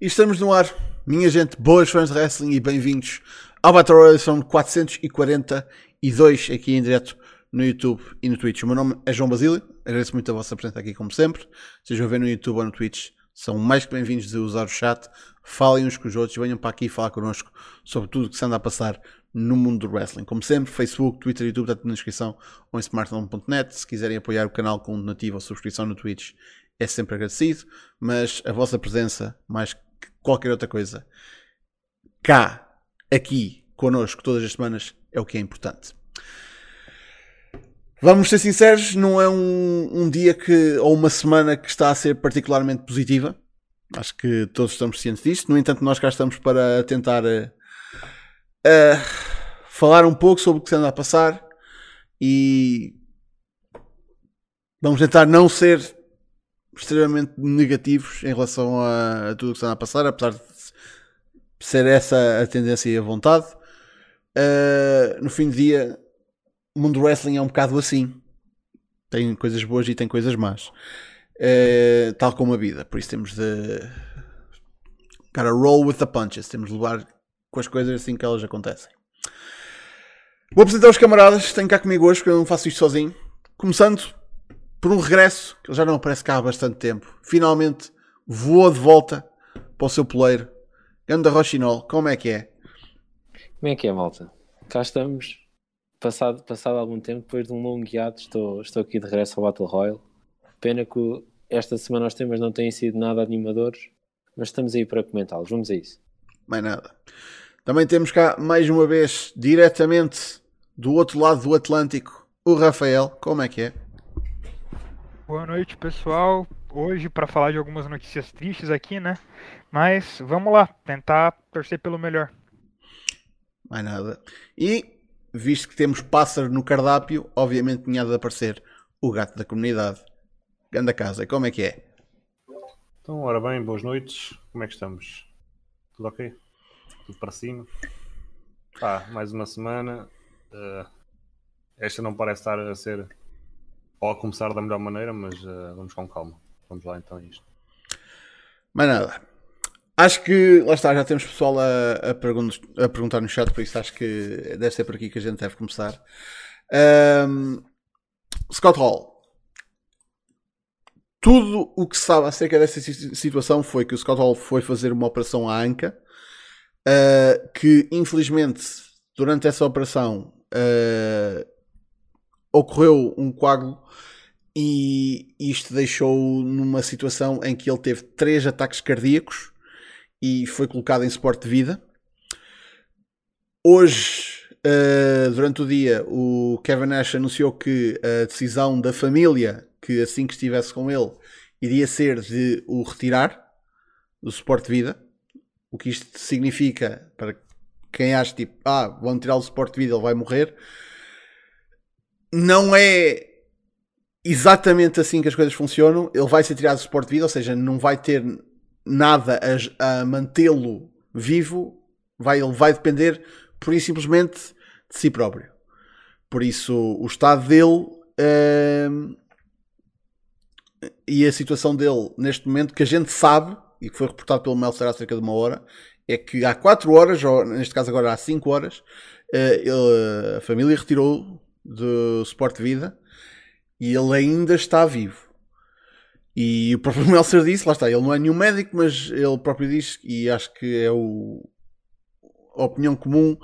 E estamos no ar, minha gente, boas fãs de wrestling e bem-vindos ao Battle Royale, são 442 aqui em direto no YouTube e no Twitch. O meu nome é João Basílio, agradeço muito a vossa presença aqui como sempre. Sejam a ver no YouTube ou no Twitch, são mais que bem-vindos de usar o chat. Falem uns com os outros, venham para aqui falar connosco sobre tudo o que se anda a passar no mundo do wrestling. Como sempre, Facebook, Twitter, YouTube, está na descrição ou em smartphone.net. Se quiserem apoiar o canal com donativo ou subscrição no Twitch, é sempre agradecido. Mas a vossa presença, mais que qualquer outra coisa, cá, aqui, connosco, todas as semanas, é o que é importante. Vamos ser sinceros, não é um, um dia que, ou uma semana que está a ser particularmente positiva. Acho que todos estamos cientes disto. No entanto, nós cá estamos para tentar uh, uh, falar um pouco sobre o que se anda a passar e vamos tentar não ser extremamente negativos em relação a, a tudo o que anda a passar, apesar de ser essa a tendência e a vontade. Uh, no fim do dia, o mundo do wrestling é um bocado assim. Tem coisas boas e tem coisas más. Uh, tal como a vida. Por isso temos de. Cara, roll with the punches. Temos de levar com as coisas assim que elas acontecem. Vou apresentar os camaradas. Tenho cá comigo hoje, porque eu não faço isto sozinho. Começando por um regresso, que ele já não aparece cá há bastante tempo. Finalmente voou de volta para o seu poleiro. Ganda Rochinol, como é que é? Como é que é, malta? Cá estamos, passado, passado algum tempo, depois de um longo guiado, estou, estou aqui de regresso ao Battle Royale. Pena que esta semana os temas não têm sido nada animadores, mas estamos aí para comentá-los. Vamos a isso. Mais nada. Também temos cá, mais uma vez, diretamente do outro lado do Atlântico, o Rafael. Como é que é? Boa noite, pessoal. Hoje para falar de algumas notícias tristes aqui, né? Mas vamos lá, tentar torcer pelo melhor. Mais nada. E, visto que temos pássaro no cardápio, obviamente tinha de aparecer o gato da comunidade. Ganda casa, como é que é? Então, ora bem, boas noites. Como é que estamos? Tudo ok? Tudo para cima? Pá, mais uma semana. Uh, esta não parece estar a ser ou a começar da melhor maneira, mas uh, vamos com calma. Vamos lá então a isto. Mais nada. Acho que, lá está, já temos pessoal a, a, pergun a, perguntar no chat, por isso acho que deve ser por aqui que a gente deve começar. Um, Scott Hall. Tudo o que se sabe acerca dessa situação foi que o Scott Hall foi fazer uma operação à anca, uh, que infelizmente durante essa operação uh, ocorreu um coágulo e isto deixou numa situação em que ele teve três ataques cardíacos e foi colocado em suporte de vida. Hoje, uh, durante o dia, o Kevin Nash anunciou que a decisão da família, que assim que estivesse com ele, iria ser de o retirar do suporte de vida. O que isto significa para quem acha tipo, ah, vão tirar o suporte de vida, ele vai morrer não é exatamente assim que as coisas funcionam. Ele vai ser tirado do suporte de vida, ou seja, não vai ter nada a, a mantê-lo vivo. Vai, ele vai depender, por e simplesmente, de si próprio. Por isso, o estado dele uh, e a situação dele neste momento, que a gente sabe, e que foi reportado pelo Meltzer há cerca de uma hora, é que há 4 horas, ou neste caso agora há 5 horas, uh, ele, a família retirou do suporte de vida e ele ainda está vivo. E o próprio Meltzer disse, lá está, ele não é nenhum médico, mas ele próprio diz, e acho que é o, a opinião comum,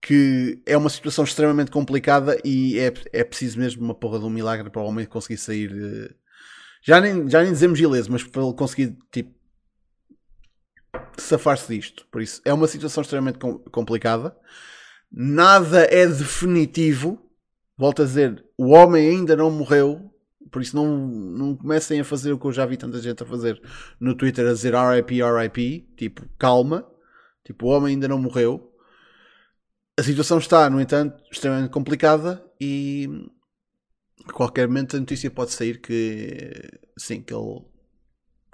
que é uma situação extremamente complicada e é, é preciso mesmo uma porra de um milagre para o homem conseguir sair. De... Já, nem, já nem dizemos ileso, mas para ele conseguir tipo, safar-se disto. Por isso, é uma situação extremamente com, complicada. Nada é definitivo volto a dizer, o homem ainda não morreu, por isso não, não comecem a fazer o que eu já vi tanta gente a fazer no Twitter, a dizer RIP, RIP, tipo, calma, tipo, o homem ainda não morreu. A situação está, no entanto, extremamente complicada e qualquer momento a notícia pode sair que sim, que ele,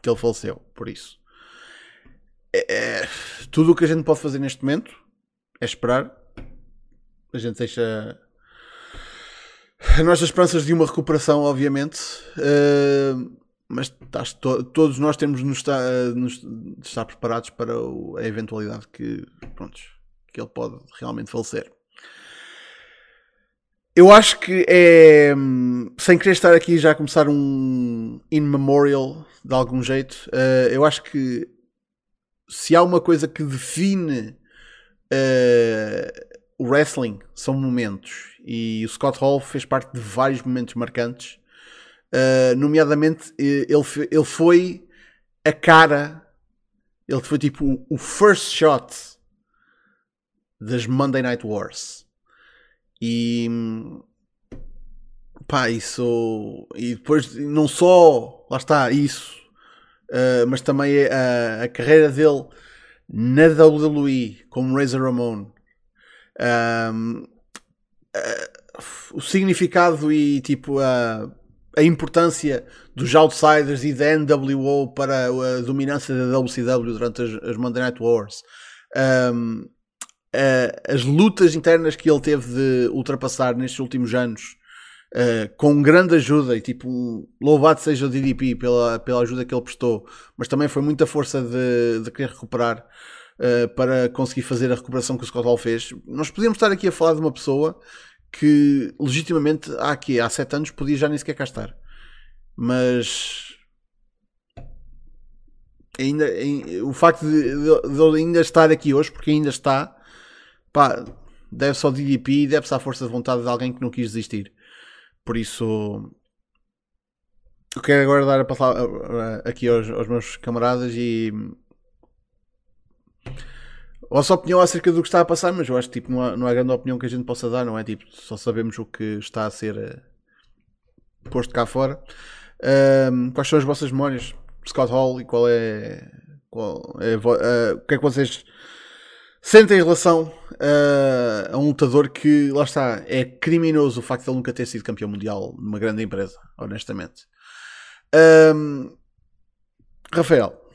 que ele faleceu, por isso. É, é, tudo o que a gente pode fazer neste momento é esperar. A gente deixa as nossas esperanças de uma recuperação, obviamente. Uh, mas que to- todos nós temos de nos estar, uh, nos- estar preparados para o- a eventualidade que, pronto, que ele pode realmente falecer. Eu acho que é. Sem querer estar aqui já a começar um in memorial de algum jeito, uh, eu acho que se há uma coisa que define uh, o wrestling são momentos. E o Scott Hall fez parte de vários momentos marcantes. Uh, nomeadamente, ele, ele foi a cara, ele foi tipo o, first shot das Monday Night Wars. E pá, isso. E depois, não só, lá está, isso, uh, mas também a, a carreira dele na WWE como Razor Ramon. Um, uh, o significado e tipo a, a importância dos outsiders e da NWO para a dominância da WCW durante as, as Monday Night Wars. Um, as lutas internas que ele teve de ultrapassar nestes últimos anos uh, com grande ajuda e tipo louvado seja o DDP pela, pela ajuda que ele prestou, mas também foi muita força de, de querer recuperar uh, para conseguir fazer a recuperação que o Scott Hall fez. Nós podíamos estar aqui a falar de uma pessoa que legitimamente há aqui há 7 anos podia já nem sequer cá estar. Mas ainda, em- o facto de, de- de ainda estar aqui hoje, porque ainda está, pá, deve-se ao DDP e deve-se à força de vontade de alguém que não quis desistir. Por isso, eu quero agora dar a palavra aqui aos, aos meus camaradas e vossa opinião acerca do que está a passar, mas eu acho que tipo, não, há, não há grande opinião que a gente possa dar, não é? Tipo, só sabemos o que está a ser eh, posto cá fora. Ahm, quais são as vossas memórias de Scott Hall e qual é, qual é ah, o que é que vocês sentem em relação ah, a um lutador que, lá está, é criminoso o facto de ele nunca ter sido campeão mundial numa grande empresa, honestamente. Ahm, Rafael,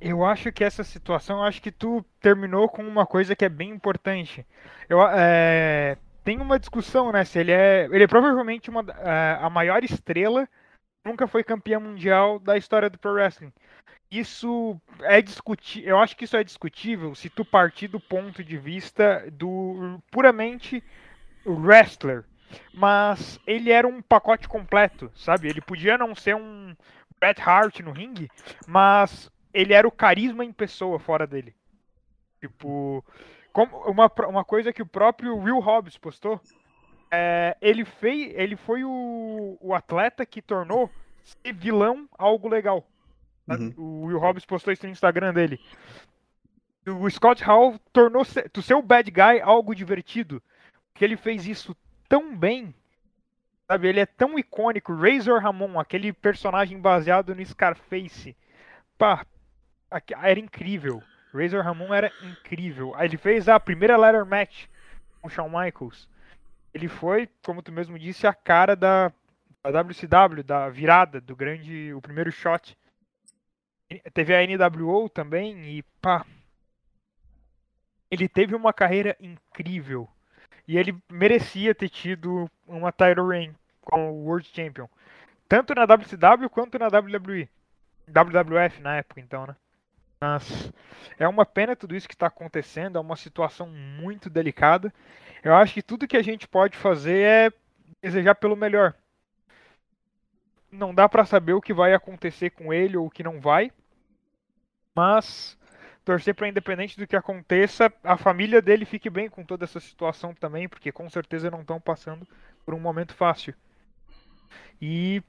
Eu acho que essa situação, acho que tu terminou com uma coisa que é bem importante. Eu, é, tem uma discussão, né? Se ele é, ele é provavelmente uma, é, a maior estrela, nunca foi campeão mundial da história do pro wrestling. Isso é discutível. Eu acho que isso é discutível se tu partir do ponto de vista do puramente wrestler. Mas ele era um pacote completo, sabe? Ele podia não ser um Bret Hart no ringue, mas ele era o carisma em pessoa fora dele. Tipo, como uma, uma coisa que o próprio Will Hobbs postou, é, ele fez, ele foi o, o atleta que tornou ser vilão algo legal. sabe? O Will Hobbs postou isso no Instagram dele. O Scott Hall tornou ser, o bad guy algo divertido, porque ele fez isso tão bem. Sabe, ele é tão icônico. Razor Ramon, aquele personagem baseado no Scarface. Pá, era incrível. Razor Ramon era incrível. Ele fez a primeira ladder match com o Shawn Michaels. Ele foi, como tu mesmo disse, a cara da, da WCW, da virada, do grande, o primeiro shot. Teve a NWO também e pá. Ele teve uma carreira incrível. E ele merecia ter tido uma title reign como World Champion. Tanto na WCW quanto na WWE. WWF na época, então, né? Mas é uma pena tudo isso que está acontecendo, é uma situação muito delicada. Eu acho que tudo que a gente pode fazer é desejar pelo melhor. Não dá pra saber o que vai acontecer com ele ou o que não vai, mas torcer para independente do que aconteça, a família dele fique bem com toda essa situação também, porque com certeza não estão passando por um momento fácil. E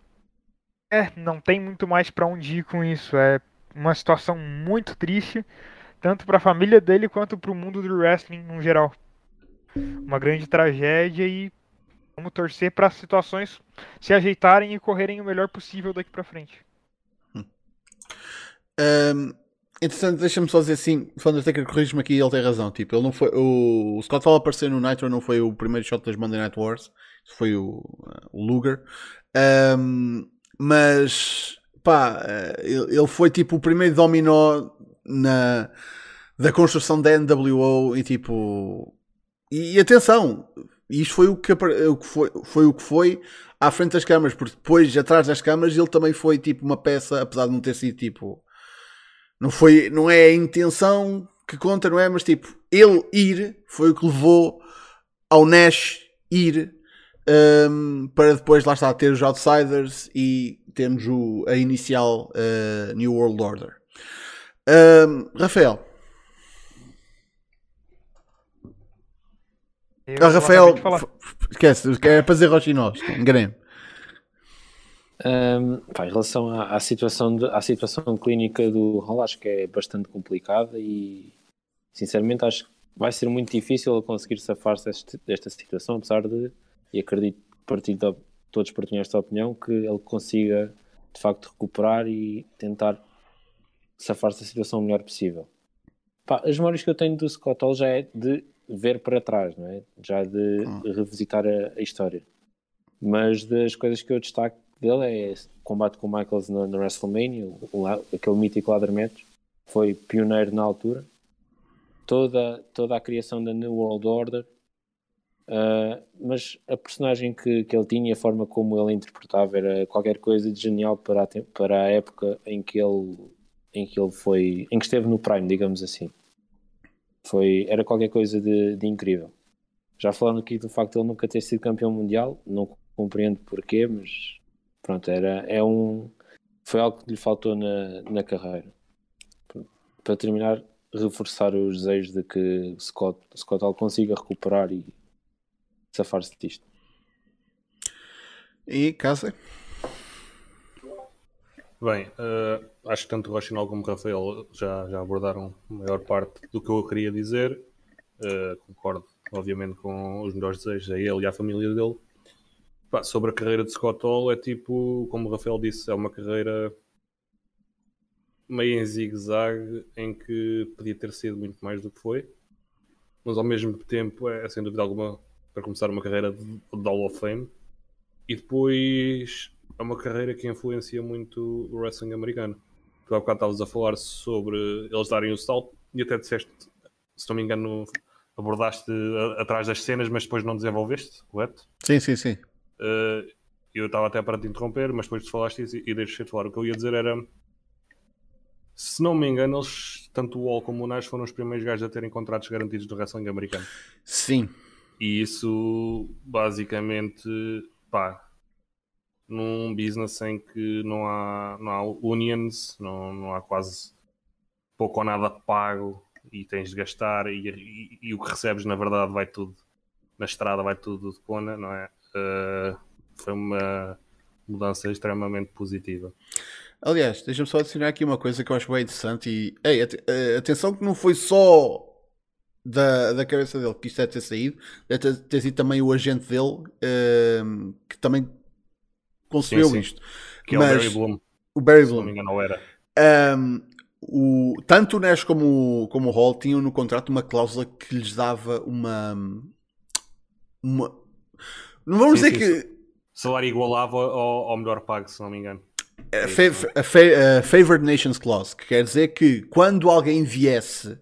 é, não tem muito mais pra onde ir com isso. É uma situação muito triste, tanto para a família dele quanto para o mundo do wrestling no geral. Uma grande tragédia e vamos torcer para as situações se ajeitarem e correrem o melhor possível daqui pra frente. Um, entretanto, deixa-me só dizer assim: o Undertaker corrige-me aqui ele tem razão. Tipo, ele não foi, o, o Scott Hall aparecer no Nitro não foi o primeiro shot das Monday Night Wars, foi o, o Luger. Um, mas pá, eh, ele, foi tipo o primeiro dominó na, da construção da NWO e tipo. E, e atenção, isto foi o que, o que foi, foi o que foi à frente das câmaras, porque depois, atrás das câmaras, ele também foi tipo uma peça, apesar de não ter sido tipo. Não, foi, não é a intenção que conta, não é? Mas tipo, ele ir foi o que levou ao Nash ir hum, para depois lá está ter os Outsiders e temos o, a inicial uh, New World Order. Hum, Rafael, Eu Ah, Rafael, esquece, é para dizer Rochinós, enganei-me. Pá, em relação à, à situação de- à situação clínica do Hall, acho que é bastante complicada e sinceramente acho que vai ser muito difícil conseguir safar-se desta situação, apesar de, e acredito que todos partilham esta opinião, que ele consiga de facto recuperar e tentar safar-se da situação o melhor possível. Pá, as memórias que eu tenho do Scott Hall já é de ver para trás, não é? Já de revisitar a, a história. Mas das coisas que eu destaco dele é esse combate com o Michaels na, na WrestleMania, o- o aquele mítico ladder match, foi pioneiro na altura. Toda, toda a criação da New World Order, ah, mas a personagem que, que ele tinha, e a forma como ele interpretava, era qualquer coisa de genial para a, para a época em que ele, em que ele foi, em que esteve no Prime, digamos assim. Foi, era qualquer coisa de, de incrível. Já falando aqui do facto de ele nunca ter sido campeão mundial, não compreendo porquê, mas pronto, era, é um, foi algo que lhe faltou na, na carreira. Para terminar, reforçar os desejos de que Scott, Scott Hall consiga recuperar e safar-se disto. E casa? Bem, eh, acho que tanto o Rochinol como o Rafael já, já abordaram a maior parte do que eu queria dizer. Eh, concordo, obviamente, com os melhores desejos a ele e à família dele. Pá, sobre a carreira de Scott Hall, é tipo, como o Rafael disse, é uma carreira meio em zigue-zague em que podia ter sido muito mais do que foi, mas ao mesmo tempo é sem dúvida alguma para começar uma carreira de, de Hall of Fame e depois é uma carreira que influencia muito o wrestling americano. Tu há bocado estavas a falar sobre eles darem o salto e até disseste, se não me engano, abordaste atrás das cenas, mas depois não desenvolveste, correto? Sim, sim, sim. Uh, eu estava até para te interromper, mas depois tu falaste isso e, e deixei de falar. O que eu ia dizer era: se não me engano, eles, tanto o Wall como o Nash foram os primeiros gajos a terem contratos garantidos do wrestling americano. Sim. E isso, basicamente, pá, num business em que não há, não há unions, não, não há quase pouco ou nada pago e tens de gastar e, e- e o que recebes, na verdade, vai tudo na estrada, vai tudo de cona, não é? Uh, foi uma mudança extremamente positiva. Aliás, deixa-me só adicionar aqui uma coisa que eu acho bem interessante e ei, eh, atenção que não foi só da, da cabeça dele que isto deve ter saído, deve ter, ter sido também o agente dele ehm, que também concebeu sim. isto. Que é Mas- o Barry Bloom, O Barry se não Bloom. me engano, era. Um, o, tanto o Nash como, o- como o Hall tinham no contrato uma cláusula que lhes dava uma. uma não vamos Sim, dizer sim, que. Salário igualava ao, ao melhor pago, se não me engano. A, fa- a fa- a Favored Nations Clause, que quer dizer que quando alguém viesse.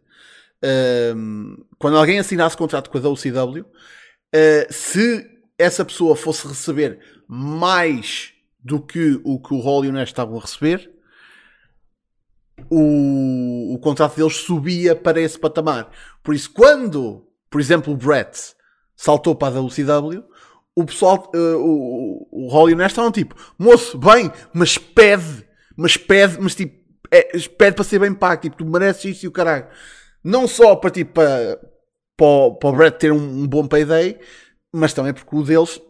Quando alguém assinasse contrato com a WCW, uh, se essa pessoa fosse receber mais do que o que o Hall e o Nash estavam a receber, o, o contrato deles subia para esse patamar. Por isso, quando, por exemplo, o Brett saltou para a WCW, o pessoal, eh, o, o Hall e o Nash estavam tipo, moço, bem, mas pede, mas pede, mas tipo, é, pede para ser bem pago, tipo, tu mereces isso e o caralho. Não só para, tipo, para, para, o- para o Brett ter um, um bom payday, mas também porque o deles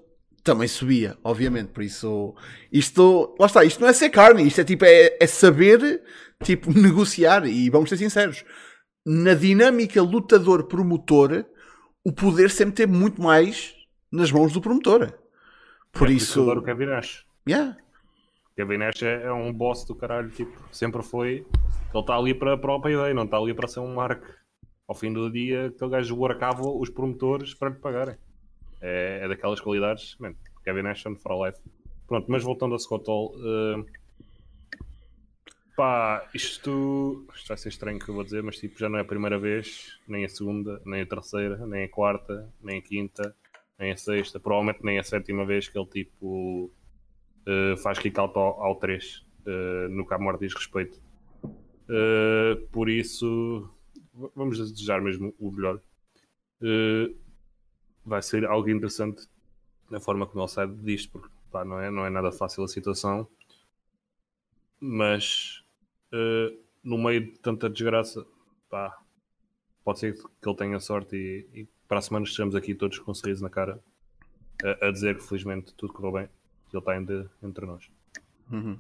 também subia, obviamente. Por isso, isto, lá está, isto não é ser carne, isto é tipo, é, é saber, tipo, negociar. E vamos ser sinceros, na dinâmica lutador-promotor, o poder sempre teve muito mais nas mãos do promotor. Por É isso, o Kevin Nash. yeah. Kevin Nash é, é um boss do caralho, tipo, sempre foi. Ele está ali para a própria ideia, não está ali para ser um marco. Ao fim do dia, aquele gajo workava os promotores para lhe pagarem. É, é daquelas qualidades, man, Kevin Nash on for life. Pronto, mas voltando a Scott Hall, eh, pá, isto, isto vai ser estranho que eu vou dizer, mas tipo, já não é a primeira vez, nem a segunda, nem a terceira, nem a quarta, nem a quinta, nem a sexta, provavelmente nem a sétima vez que ele tipo uh, faz kick out ao, ao 3 uh, no que a morte diz respeito. Uh, por isso, vamos desejar mesmo o melhor. vai ser algo interessante na forma como ele sai disto, porque pá, não, é, não é nada fácil a situação. Mas no meio de tanta desgraça, pá, pode ser que ele tenha sorte e, e para a semana estejamos aqui todos com um sorriso na cara a, a dizer que felizmente tudo correu bem ele está ainda entre nós. Uhum.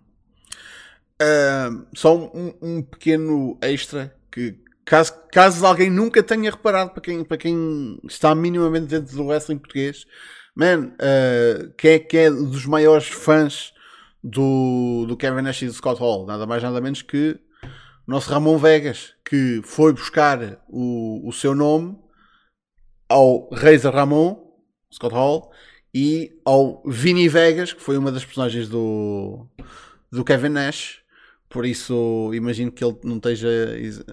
Uh, só um, um, pequeno extra que caso, caso alguém nunca tenha reparado para quem, para quem está minimamente dentro do wrestling português, man, uh, quem, é, quem é dos maiores fãs do, do Kevin Nash e do Scott Hall? Nada mais nada menos que o nosso Ramon Vegas, que foi buscar o, o seu nome ao Razor Ramon, Scott Hall, e ao Vinny Vegas, que foi uma das personagens do, do Kevin Nash. Por isso, imagino que ele não esteja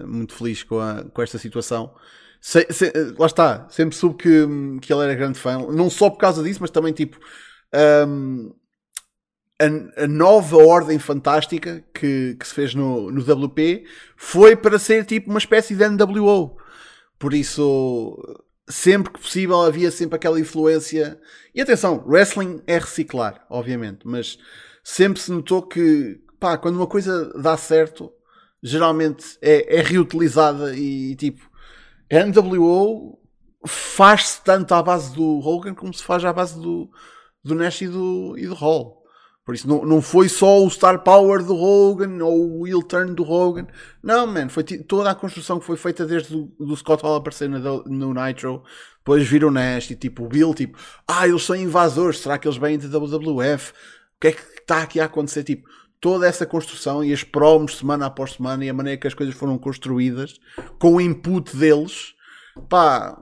muito feliz com, a, com esta situação. Se, se, lá está, sempre soube que, que ele era grande fã, não só por causa disso, mas também tipo um, a, a, nova ordem fantástica que, que se fez no, no WP foi para ser tipo uma espécie de NWO. Por isso, sempre que possível havia sempre aquela influência. E atenção, wrestling é reciclar, obviamente, mas sempre se notou que pá, quando uma coisa dá certo, geralmente é, é reutilizada e tipo, a NWO faz-se tanto à base do Hogan como se faz à base do, do Nash e do, e do Hall. Por isso não, não foi só o star power do Hogan ou o heel turn do Hogan. Não, man, foi toda a construção que foi feita desde o do Scott Hall aparecer no, no Nitro. Depois viram o Nash e tipo o Bill, tipo, ah, eles são invasores, será que eles vêm da WWF? O que é que está aqui a acontecer? Tipo, toda essa construção e as promos semana após semana e a maneira que as coisas foram construídas com o input deles, pá,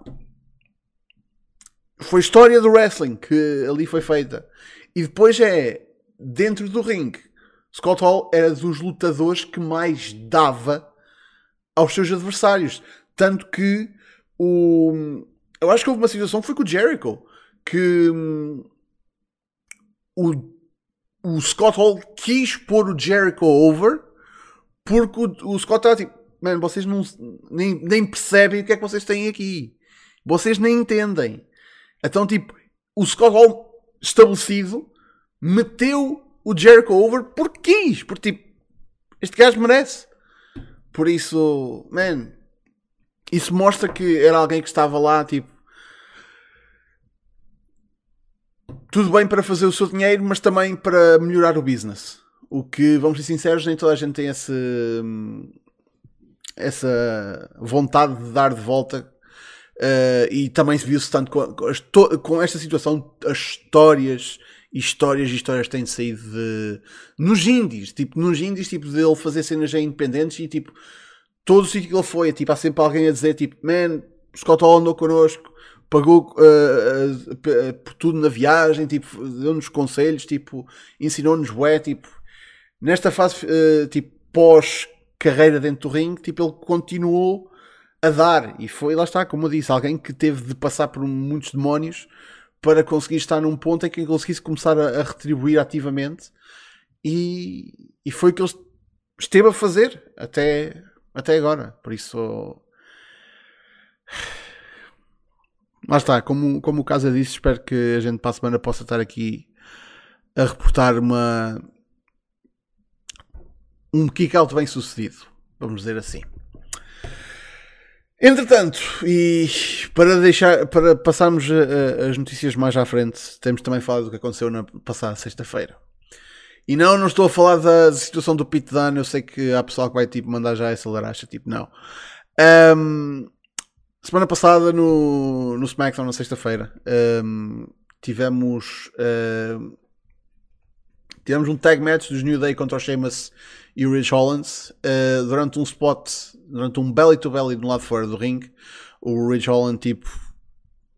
foi história do wrestling que ali foi feita. E depois é dentro do ringue, Scott Hall era dos lutadores que mais dava aos seus adversários. Tanto que o. Eu acho que houve uma situação foi com o Jericho que hum, o, o Scott Hall quis pôr o Jericho over porque o, o Scott estava tipo, mano, vocês não, nem, nem percebem o que é que vocês têm aqui. Vocês nem entendem. Então, tipo, o Scott Hall estabelecido meteu o Jericho over porque quis, porque tipo, este gajo merece. Por isso, man, isso mostra que era alguém que estava lá, tipo, tudo bem para fazer o seu dinheiro, mas também para melhorar o business. O que, vamos ser sinceros, nem toda a gente tem esse, essa vontade de dar de volta. Uh, e também se viu-se tanto com, com, esta situação, as histórias e histórias e histórias têm saído de. nos indies, tipo, nos indies, tipo, dele fazer cenas já independentes e tipo, todo o sítio que ele foi, tipo, há sempre alguém a dizer, tipo, man, Scott Hall andou connosco, pagou uh, uh, por tudo na viagem, tipo, deu-nos conselhos, tipo, ensinou-nos bué, tipo, nesta fase, uh, tipo, pós-carreira dentro do ringue, tipo, ele continuou a dar, e foi, lá está, como eu disse, alguém que teve de passar por muitos demónios para conseguir estar num ponto em que conseguisse começar a, a retribuir ativamente e, e foi o que ele esteve a fazer até, até agora. Por isso, lá está. Como, como o Casa disse, espero que a gente para a semana possa estar aqui a reportar uma um kick-out bem sucedido, vamos dizer assim. Entretanto, e para deixar para passarmos a, a, as notícias mais à frente, temos também falado do que aconteceu na passada sexta-feira. E não, não estou a falar da situação do Pete Dunne, eu sei que há pessoal que vai tipo mandar já essa laracha, tipo, não. Um, semana passada no, no SmackDown, na sexta-feira, um, tivemos uh, tivemos um tag match dos New Day contra o Sheamus e o Rich Hollands uh, durante um spot, durante um belly to belly do lado fora do ring. O Rich Holland tipo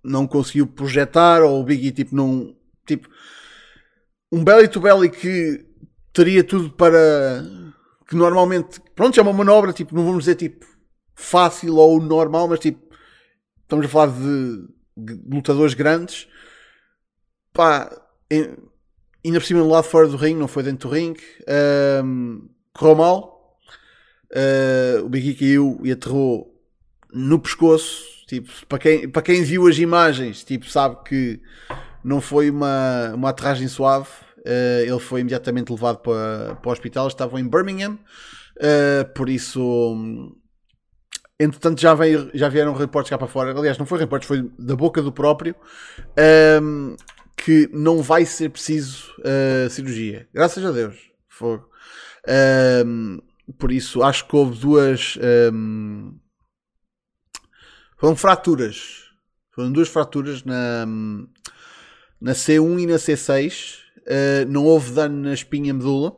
não conseguiu projetar ou o Biggie tipo não tipo um belly to belly que teria tudo para que normalmente pronto é uma manobra tipo não vamos dizer tipo fácil ou normal mas tipo estamos a falar de, lutadores grandes pá, ainda por cima do lado fora do ringue, não foi dentro do ringue, um, correu mal. Uh, o Big E caiu e aterrou no pescoço. Tipo, para quem, para quem viu as imagens, tipo, sabe que não foi uma, uma aterragem suave. Uh, ele foi imediatamente levado para, para o hospital. Estavam em Birmingham, uh, por isso. Um, entretanto, já, veio, já vieram reportes cá para fora. Aliás, não foi reportes, foi da boca do próprio. Um, que não vai ser preciso uh, cirurgia. Graças a Deus. Fogo. Um, por isso, acho que houve duas. Um, foram fraturas. Foram duas fraturas na, na C1 e na C6. Uh, não houve dano na espinha medula.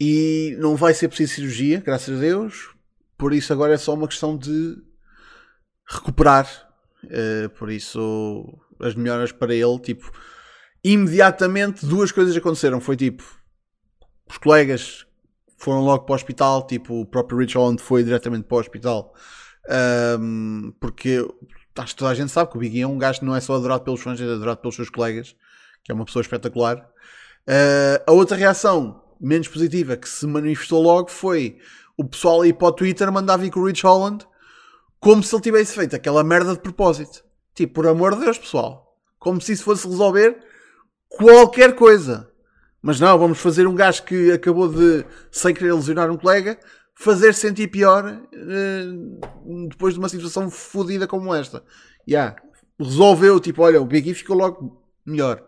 E não vai ser preciso cirurgia, graças a Deus. Por isso, agora é só uma questão de recuperar. Uh, por isso, as melhoras para ele, tipo, imediatamente duas coisas aconteceram. Foi tipo, os colegas foram logo para o hospital, tipo, o próprio Rich Holland foi diretamente para o hospital, um, porque acho que toda a gente sabe que o Big E é um gajo que não é só adorado pelos fãs, é adorado pelos seus colegas, que é uma pessoa espetacular. Uh, a outra reação, menos positiva, que se manifestou logo foi o pessoal aí para o Twitter mandar vir com o Rich Holland como se ele tivesse feito aquela merda de propósito. Tipo, por amor de Deus, pessoal. Como se isso fosse resolver qualquer coisa. Mas não, vamos fazer um gajo que acabou de, sem querer lesionar um colega, fazer sentir pior uh, depois de uma situação fodida como esta. Yeah. Resolveu, tipo, olha, o Big E ficou logo melhor.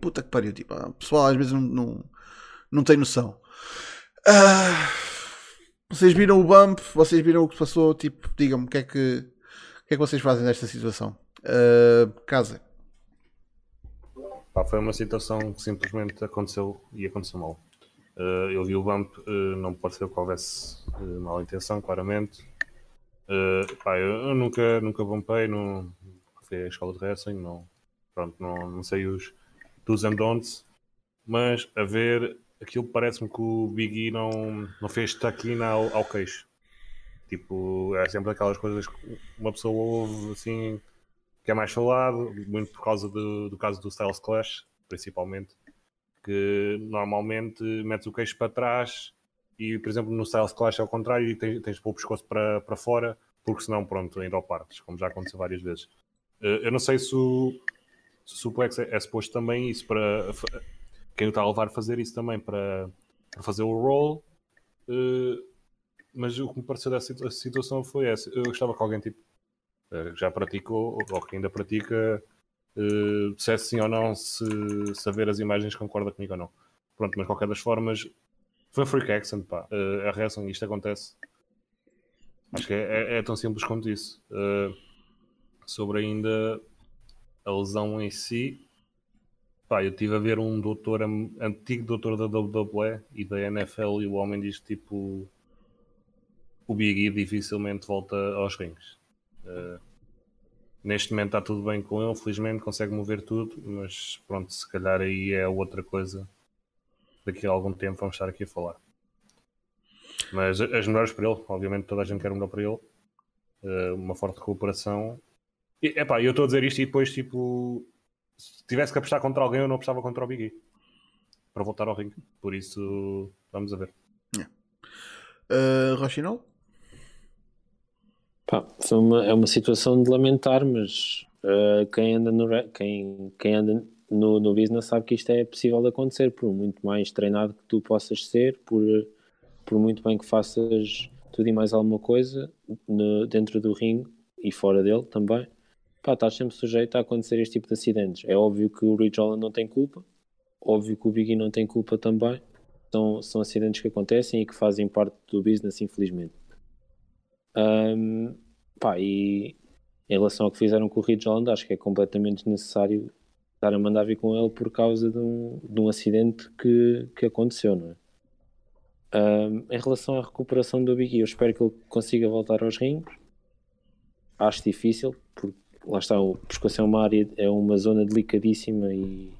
Puta que pariu, tipo, o pessoal às vezes não, não, não tem noção. Uh, vocês viram o bump, vocês viram o que passou, tipo, digam-me o que é que, o que é que vocês fazem nesta situação. Uh, casa. Foi uma situação que simplesmente aconteceu e aconteceu mal. Uh, eu vi o bump, não me pareceu que houvesse mal intenção, claramente. Eu, eu, nunca, nunca bumpei, não fui à escola de wrestling, não, pronto, não, não sei os dos and don'ts, mas a ver aquilo parece-me que o Big E não, não fez taquina ao, ao queixo. Tipo, é sempre aquelas coisas que uma pessoa ouve assim que é mais falado, muito por causa do, do caso do Styles Clash, principalmente, que normalmente metes o queixo para trás e, por exemplo, no Styles Clash é ao contrário e tens, tens de pôr o pescoço para, para fora, porque senão, pronto, ainda ao partes, como já aconteceu várias vezes. Eh, eu não sei se o, se o suplex é, é suposto também isso para quem o está a levar a fazer isso também para, para fazer o roll, eh, mas o que me pareceu dessa situação foi essa. Eu gostava que alguém tipo eh, já praticou ou que ainda pratica, uh, dissesse sim ou não se, ver as imagens concorda comigo ou não. Pronto, mas qualquer das formas, foi um freak accident, pá. Uh, a reação, isto acontece. Acho que é, é, é tão simples quanto isso. Uh, sobre ainda a lesão em si, pá, eu estive a ver um doutor, antigo doutor da WWE e da NFL, e o homem diz tipo: o Big E dificilmente volta aos rings. Uh, neste momento está tudo bem com ele, felizmente consegue mover tudo, mas pronto, se calhar aí é outra coisa. Daqui a algum tempo vamos estar aqui a falar. Mas as melhores para ele, obviamente toda a gente quer melhor para ele. Uh, uma forte recuperação. E, epá, eu estou a dizer isto e depois, tipo, se tivesse que apostar contra alguém, eu não apostava contra o Biggie para voltar ao ringue. Por isso, vamos a ver. Yeah. Uh, Rochinol? Pá, uma, é uma situação de lamentar, mas uh, quem anda, no, quem, quem anda no, no business sabe que isto é possível de acontecer, por muito mais treinado que tu possas ser, por, por muito bem que faças tudo e mais alguma coisa no, dentro do ringue e fora dele também, pá, estás sempre sujeito a acontecer este tipo de acidentes. É óbvio que o Rich Holland não tem culpa, óbvio que o Biggie não tem culpa também, são, são acidentes que acontecem e que fazem parte do business, infelizmente. Um, pá, e em relação ao que fizeram com o Ridge Holland, acho que é completamente desnecessário estar a mandar vir com ele por causa de um, de um acidente que, que aconteceu, não é? Um, em relação à recuperação do Big E, eu espero que ele consiga voltar aos rings. Acho difícil, porque lá está, o pescoço é uma área, é uma zona delicadíssima e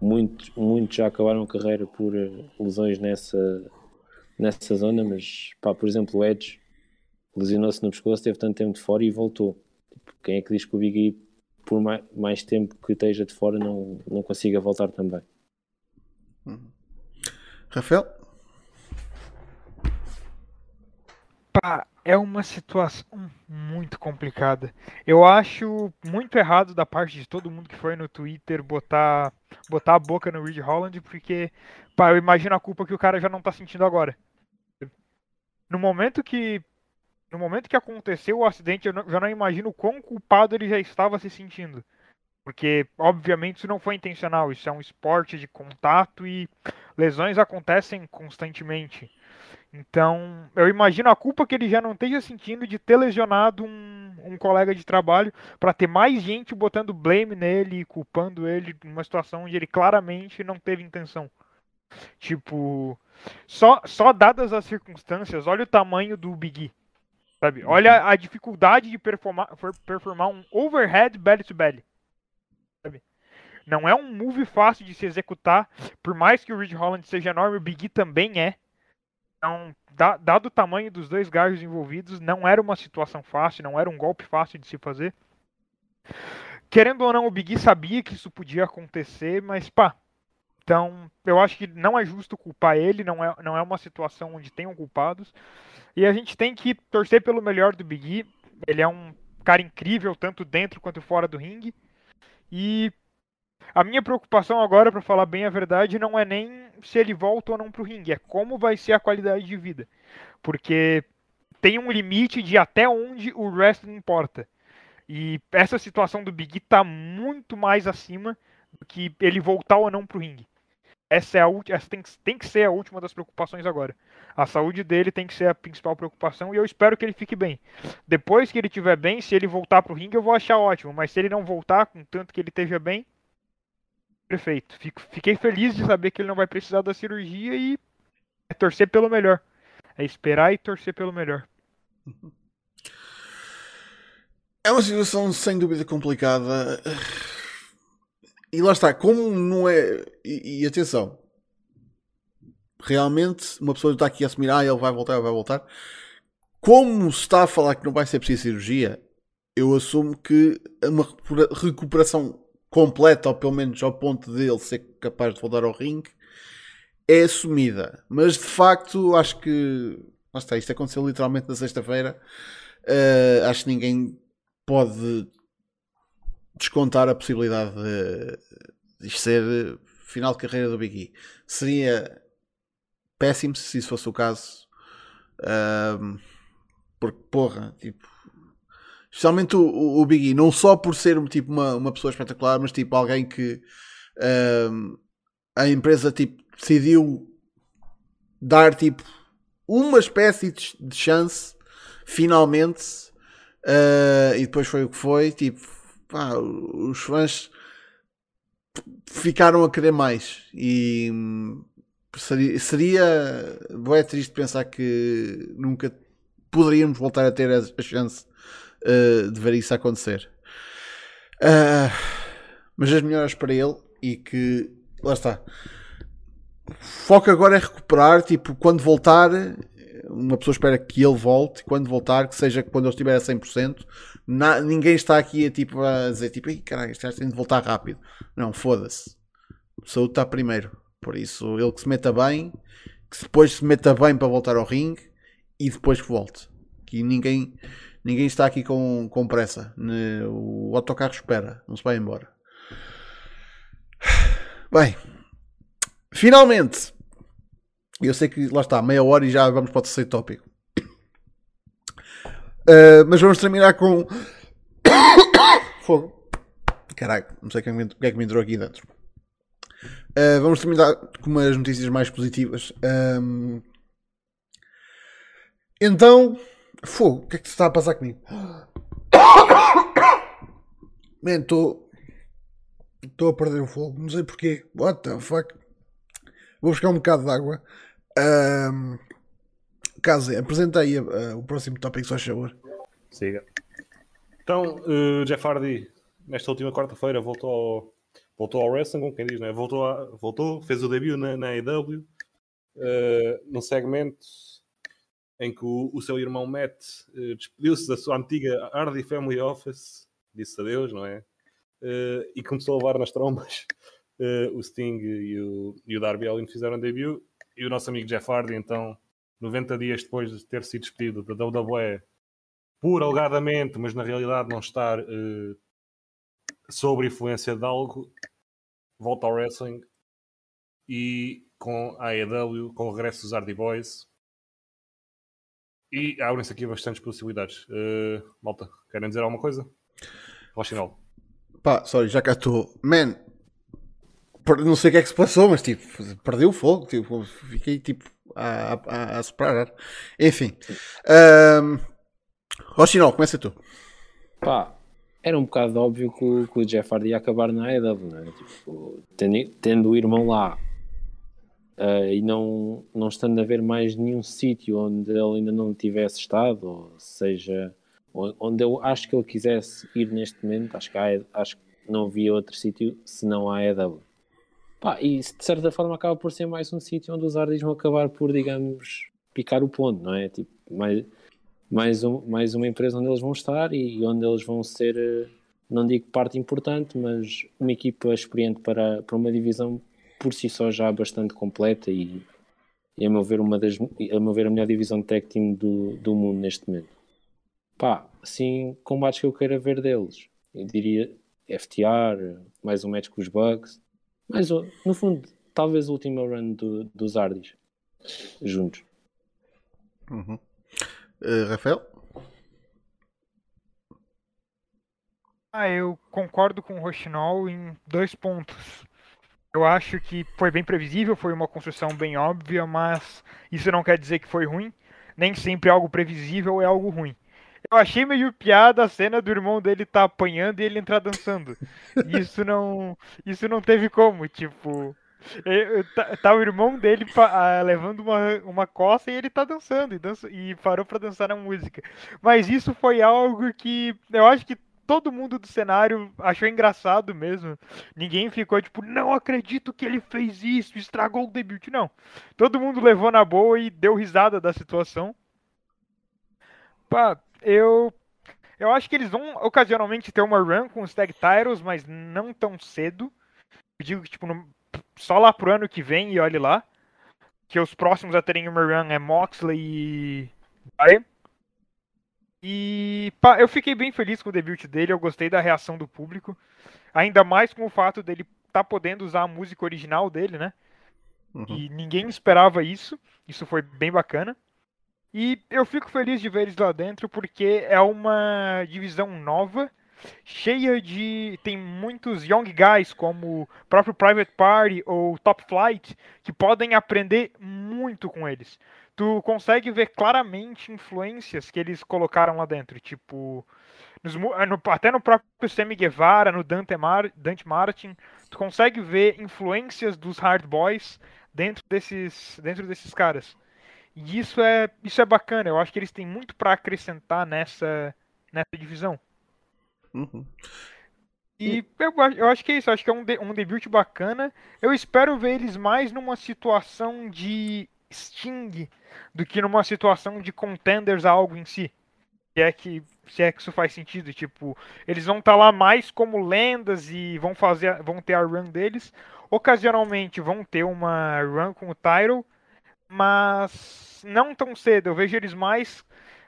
muitos, muitos já acabaram a carreira por eh, lesões nessa, nessa zona, mas pá, por exemplo, o Edge lesionou-se no pescoço, teve tanto tempo de fora e voltou. Tipo, quem é que diz que o Big E por mais, mais tempo que esteja de fora, não, não consiga voltar também. Rafael? Pá, é uma situação muito complicada. Eu acho muito errado da parte de todo mundo que foi no Twitter botar, botar a boca no Reed Holland, porque, pá, eu imagino a culpa que o cara já não tá sentindo agora. No momento que no momento que aconteceu o acidente, eu não- já não imagino o quão culpado ele já estava se sentindo. Porque, obviamente, isso não foi intencional, isso é um esporte de contato e lesões acontecem constantemente. Então, eu imagino a culpa que ele já não esteja sentindo de ter lesionado um, um colega de trabalho para ter mais gente botando blame nele e culpando ele numa situação onde ele claramente não teve intenção. Tipo, só, só dadas as circunstâncias, olha o tamanho do Big E. Sabe? Olha a dificuldade de performar, for- performar um overhead belly to belly. Sabe? Não é um move fácil de se executar, por mais que o Ridge Holland seja enorme, o Big E também é. Então, da- dado o tamanho dos dois gajos envolvidos, não era uma situação fácil, não era um golpe fácil de se fazer. Querendo ou não, o Big E sabia que isso podia acontecer, mas pá. Então, eu acho que não é justo culpar ele, não é, não é uma situação onde tenham culpados. E a gente tem que torcer pelo melhor do Big E. Ele é um cara incrível, tanto dentro quanto fora do ringue. E a minha preocupação agora, para falar bem a verdade, não é nem se ele volta ou não pro ringue, é como vai ser a qualidade de vida. Porque tem um limite de até onde o wrestling importa. E essa situação do Big E tá muito mais acima do que ele voltar ou não pro ringue. Essa, é a, essa tem, que- tem que ser a última das preocupações agora. A saúde dele tem que ser a principal preocupação e eu espero que ele fique bem. Depois que ele estiver bem, se ele voltar pro ringue, eu vou achar ótimo. Mas se ele não voltar, com tanto que ele esteja bem, perfeito. Fico- fiquei feliz de saber que ele não vai precisar da cirurgia e é torcer pelo melhor. É esperar e torcer pelo melhor. É uma situação sem dúvida complicada. E lá está, como não é. E, e atenção, realmente uma pessoa está aqui a assumir, ah, ele vai voltar, ele vai voltar. Como se está a falar que não vai ser preciso cirurgia, eu assumo que uma recupera- recuperação completa, ou pelo menos ao ponto dele ser capaz de voltar ao ringue, é assumida. Mas de facto, acho que. Lá está, isto aconteceu literalmente na sexta-feira. Uh, acho que ninguém pode descontar a possibilidade de, de ser uh, final de carreira do Big E. Seria péssimo se isso fosse o caso. Um, porque, porra, tipo, especialmente o, o- Big E, não só por ser tipo, uma, uma pessoa espetacular, mas tipo alguém que a empresa tipo, decidiu dar tipo uma espécie de, chance finalmente uh, e depois foi o que foi tipo pá, os fãs ficaram a querer mais. E hum, seria, seria triste pensar que nunca poderíamos voltar a ter a chance uh, de ver isso acontecer Uh, mas as melhoras para ele e que lá está o foco agora é recuperar tipo quando voltar uma pessoa espera que ele volte quando voltar, que seja quando ele estiver a 100%. Na, ninguém está aqui a, tipo, a dizer tipo, Ih, caralho, este gajo tem de voltar rápido. Não, foda-se. Saúde está primeiro. Por isso, ele que se meta bem, que depois se meta bem para voltar ao ringue e depois que volte. Que ninguém, ninguém está aqui com, com pressa. O autocarro espera, não se vai embora. Bem, finalmente eu sei que lá está, meia hora e já vamos para o terceiro tópico. Uh, mas vamos terminar com. Fogo. Caralho, não sei o que é que me- entrou aqui dentro. Uh, vamos terminar com umas notícias mais positivas. Um, Então, fogo, o que é que se está a passar comigo? Man, estou. Estou a perder o fogo, não sei porquê. What the fuck? Vou buscar um bocado de água. Um, Kaze, apresenta aí uh, o próximo tópico, só favor. Siga. Então, eh, Jeff Hardy, nesta última quarta-feira, voltou ao, voltou ao wrestling, como quem diz, né? voltou, a- voltou, fez o debut na, na AEW, eh, num segmento em que o, o seu irmão Matt eh, despediu-se da sua antiga Hardy Family Office, disse adeus, não é? uh, e começou a levar nas trombas. Uh, o Sting e o, e o Darby Allin fizeram debut e o nosso amigo Jeff Hardy, então, 90 dias depois de ter sido despedido da WWE por alegadamente, mas na realidade não estar uh, sob influência de algo, volta ao wrestling e com a AEW, com o regresso dos Hardy Boys. E abrem-se aqui bastantes possibilidades. Uh, malta, querem dizer alguma coisa? Rochinol. Pá, sorry, já cá estou. Man, não sei o que é que se passou, mas tipo, perdeu o fogo. Tipo, fiquei tipo a, a, a soprar. Enfim. Um, Rochinol, começa tu. Pá, era um bocado óbvio que o, que o Jeff Hardy ia acabar na AEW, não é? Tipo, tendo, tendo o irmão lá uh, e não, não estando a ver mais nenhum sítio onde ele ainda não tivesse estado, ou seja, onde eu acho que ele quisesse ir neste momento, acho que, há, acho que não havia outro sítio senão a AEW. Pá, e de certa forma acaba por ser mais um sítio onde os Hardys vão acabar por, digamos, picar o ponto, não é? Tipo, mais, mais, um, mais uma empresa onde eles vão estar e onde eles vão ser, eh, não digo parte importante, mas uma equipa experiente para, para uma divisão por si só já bastante completa e, e a meu ver uma das a meu ver a melhor divisão de tag team do, do mundo neste momento. Pá, assim, combates que eu queira ver deles. Eu diria FTR, mais um match com os Bugs, mas no fundo, talvez o último run do, dos Ardis juntos. Uhum. Uh, Rafael? Ah, eu concordo com o Rochinol em dois pontos. Eu acho que foi bem previsível, foi uma construção bem óbvia, mas isso não quer dizer que foi ruim. Nem sempre algo previsível é algo ruim. Eu achei meio piada a cena do irmão dele tá apanhando e ele entrar dançando. Isso não, isso não teve como, tipo, Tá, tá, o irmão dele uh, levando uma, uma coça e ele tá dançando e, dança, e parou pra dançar na música. Mas isso foi algo que eu acho que todo mundo do cenário achou engraçado mesmo. Ninguém ficou tipo, não acredito que ele fez isso, estragou o debut. Não. Todo mundo levou na boa e deu risada da situação. Pá, eu. Eu acho que eles vão ocasionalmente ter uma run com os tag titles, mas não tão cedo. Eu digo que, tipo, no, só lá pro ano que vem e olhe lá. Que os próximos a terem uma run é Moxley e. Bryan. E pá, eu fiquei bem feliz com o debut dele, eu gostei da reação do público. Ainda mais com o fato dele tá podendo usar a música original dele, né? Uhum. E ninguém esperava isso. Isso foi bem bacana. E eu fico feliz de ver eles lá dentro porque é uma divisão nova cheia de. Tem muitos young guys, como o próprio Private Party ou Top Flight, que podem aprender muito com eles. Tu consegue ver claramente influências que eles colocaram lá dentro, tipo. Nos, eh, no, até no próprio Sammy Guevara, no Dante, Mar, Dante Martin, tu consegue ver influências dos Hard Boys dentro desses, dentro desses caras. E isso é, isso é bacana, eu acho que eles têm muito para acrescentar nessa, nessa divisão. Uhum. E eu, eu, acho que é isso, acho que é um, de, um debut bacana. Eu espero ver eles mais numa situação de Sting do que numa situação de contenders a algo em si. Se é que, se é que isso faz sentido, tipo, eles vão estar tá lá mais como lendas e vão fazer, vão ter a run deles. Ocasionalmente vão ter uma run com o Tyro, mas não tão cedo. Eu vejo eles mais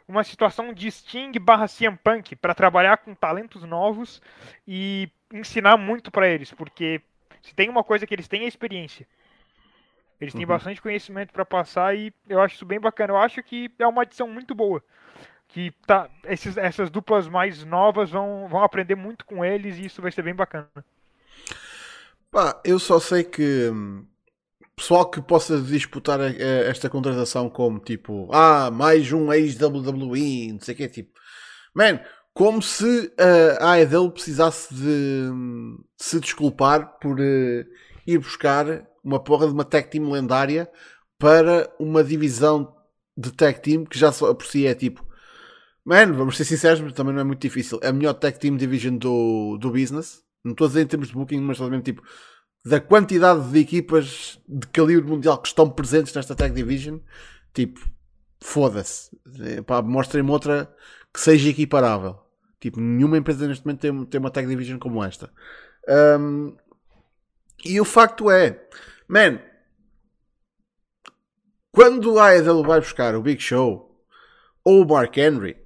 uma situação de Sting barra CM Punk para trabalhar com talentos novos e ensinar muito para eles, porque se tem uma coisa que eles têm é experiência. Eles têm uhum. bastante conhecimento para passar e eu acho isso bem bacana. Eu acho que é uma adição muito boa. Que tá, esses, essas duplas mais novas vão, vão aprender muito com eles e isso vai ser bem bacana. Pá, eu só sei que hum, pessoal que possa disputar esta contratação como tipo, ah, mais um ex-WWE, não sei o que, tipo, man, como se a AEW precisasse de, de, se desculpar por uh, ir buscar uma porra de uma tag team lendária para uma divisão de tag team que já por si é tipo, man, vamos ser sinceros, mas também não é muito difícil. É a melhor tag team division do, do business. Não estou a dizer em termos de booking, mas mesmo tipo, da quantidade de equipas de calibre mundial que estão presentes nesta Tag Division, tipo, foda-se. Mostrem-me outra que seja equiparável. Tipo, nenhuma empresa neste momento tem, tem uma tag division como esta. Um, e o facto é, man, quando a AEW vai buscar o Big Show ou o Mark Henry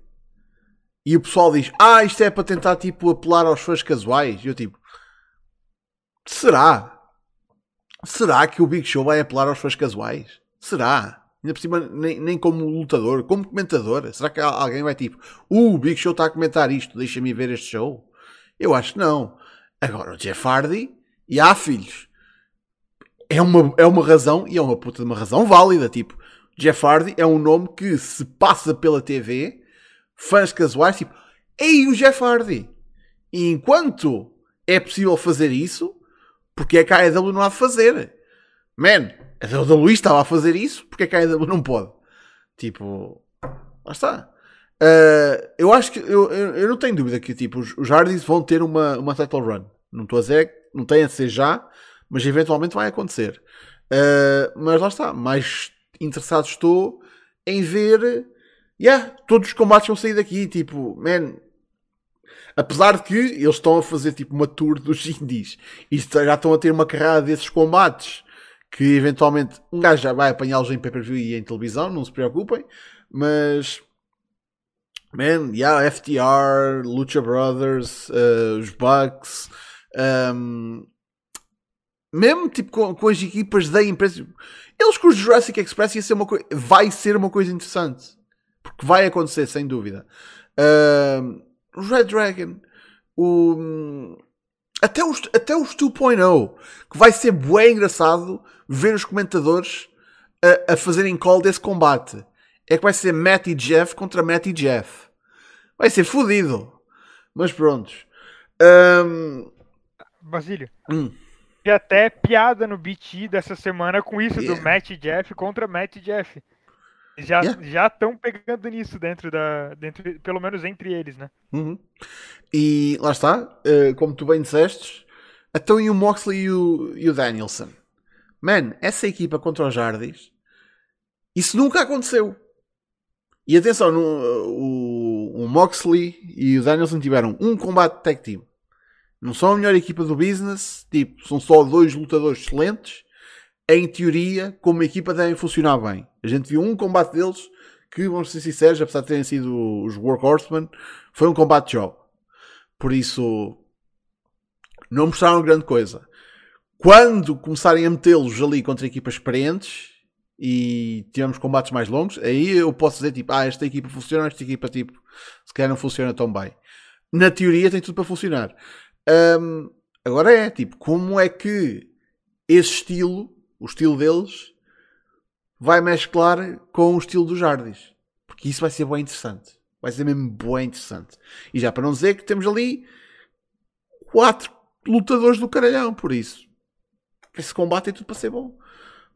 e o pessoal diz, ah, isto é para tentar tipo apelar aos fãs casuais, e eu tipo, será? Será que o Big Show vai apelar aos fãs casuais? Será? Ainda por cima, nem, nem como lutador, como comentador. Será que alguém vai tipo, uh, o Big Show está a comentar isto, deixa-me ver este show? Eu acho que não. Agora, o Jeff Hardy, e há filhos. É uma, é uma razão, e é uma puta de uma razão válida. Tipo, Jeff Hardy é um nome que se passa pela TV, fãs casuais, tipo, ei, o Jeff Hardy. E enquanto é possível fazer isso, porque é que a AEW não há de fazer? Man, a WWE estava a fazer isso, porque é que a AEW não pode? Tipo, lá está. Uh, eu acho que eu, eu, eu, não tenho dúvida que tipo, os, os Hardys vão ter uma, uma title run. Não estou a dizer, não tem a ser já, mas eventualmente vai acontecer. Uh, mas lá está, mais interessado estou em ver. Yeah, todos os combates vão sair daqui. Tipo, man, apesar de que eles estão a fazer tipo uma tour dos indies e já estão a ter uma carrada desses combates que eventualmente um gajo já vai apanhá-los em pay-per-view e em televisão, não se preocupem, mas man, yeah, FTR, Lucha Brothers, uh, os Bucks, um, mesmo tipo com, com, as equipas da empresa, eles com o Jurassic Express ia ser uma coisa, vai ser uma coisa interessante, porque vai acontecer sem dúvida. Um, Red Dragon, o até os, até os 2.0, que vai ser bem engraçado ver os comentadores a, a fazerem call desse combate. É que vai ser Matt e Jeff contra Matt e Jeff. Vai ser fodido. Mas prontos. Um... Basílio. Hum. E até piada no BT dessa semana com isso yeah. do Matt e Jeff contra Matt e Jeff. Já yeah. já estão pegando nisso dentro da dentro pelo menos entre eles, né? Uhum. E lá está, uh, como tu bem disseste, então e o Moxley e o, e o Danielson. Man, essa equipa contra os Jardis, isso nunca aconteceu. E atenção, no, o, o Moxley e o Danielson tiveram um combate tag team. Não são a melhor equipa do business, tipo, são só dois lutadores excelentes em teoria, como equipa devem funcionar bem. A gente viu um combate deles que, vamos ser sinceros, apesar de terem sido os Workhorsemen, foi um combate de jogo. Por isso, não mostraram grande coisa. Quando começarem a metê-los ali contra equipas experientes e tivemos combates mais longos, aí eu posso dizer tipo, ah, esta equipa funciona, esta equipa tipo, se calhar não funciona tão bem. Na teoria tem tudo para funcionar. Um, agora é, tipo, como é que esse estilo o estilo deles vai mesclar com o estilo dos Jardis. Porque isso vai ser bem interessante. Vai ser mesmo bem interessante. E já para não dizer que temos ali quatro lutadores do caralhão, por isso. Esse combate é tudo para ser bom.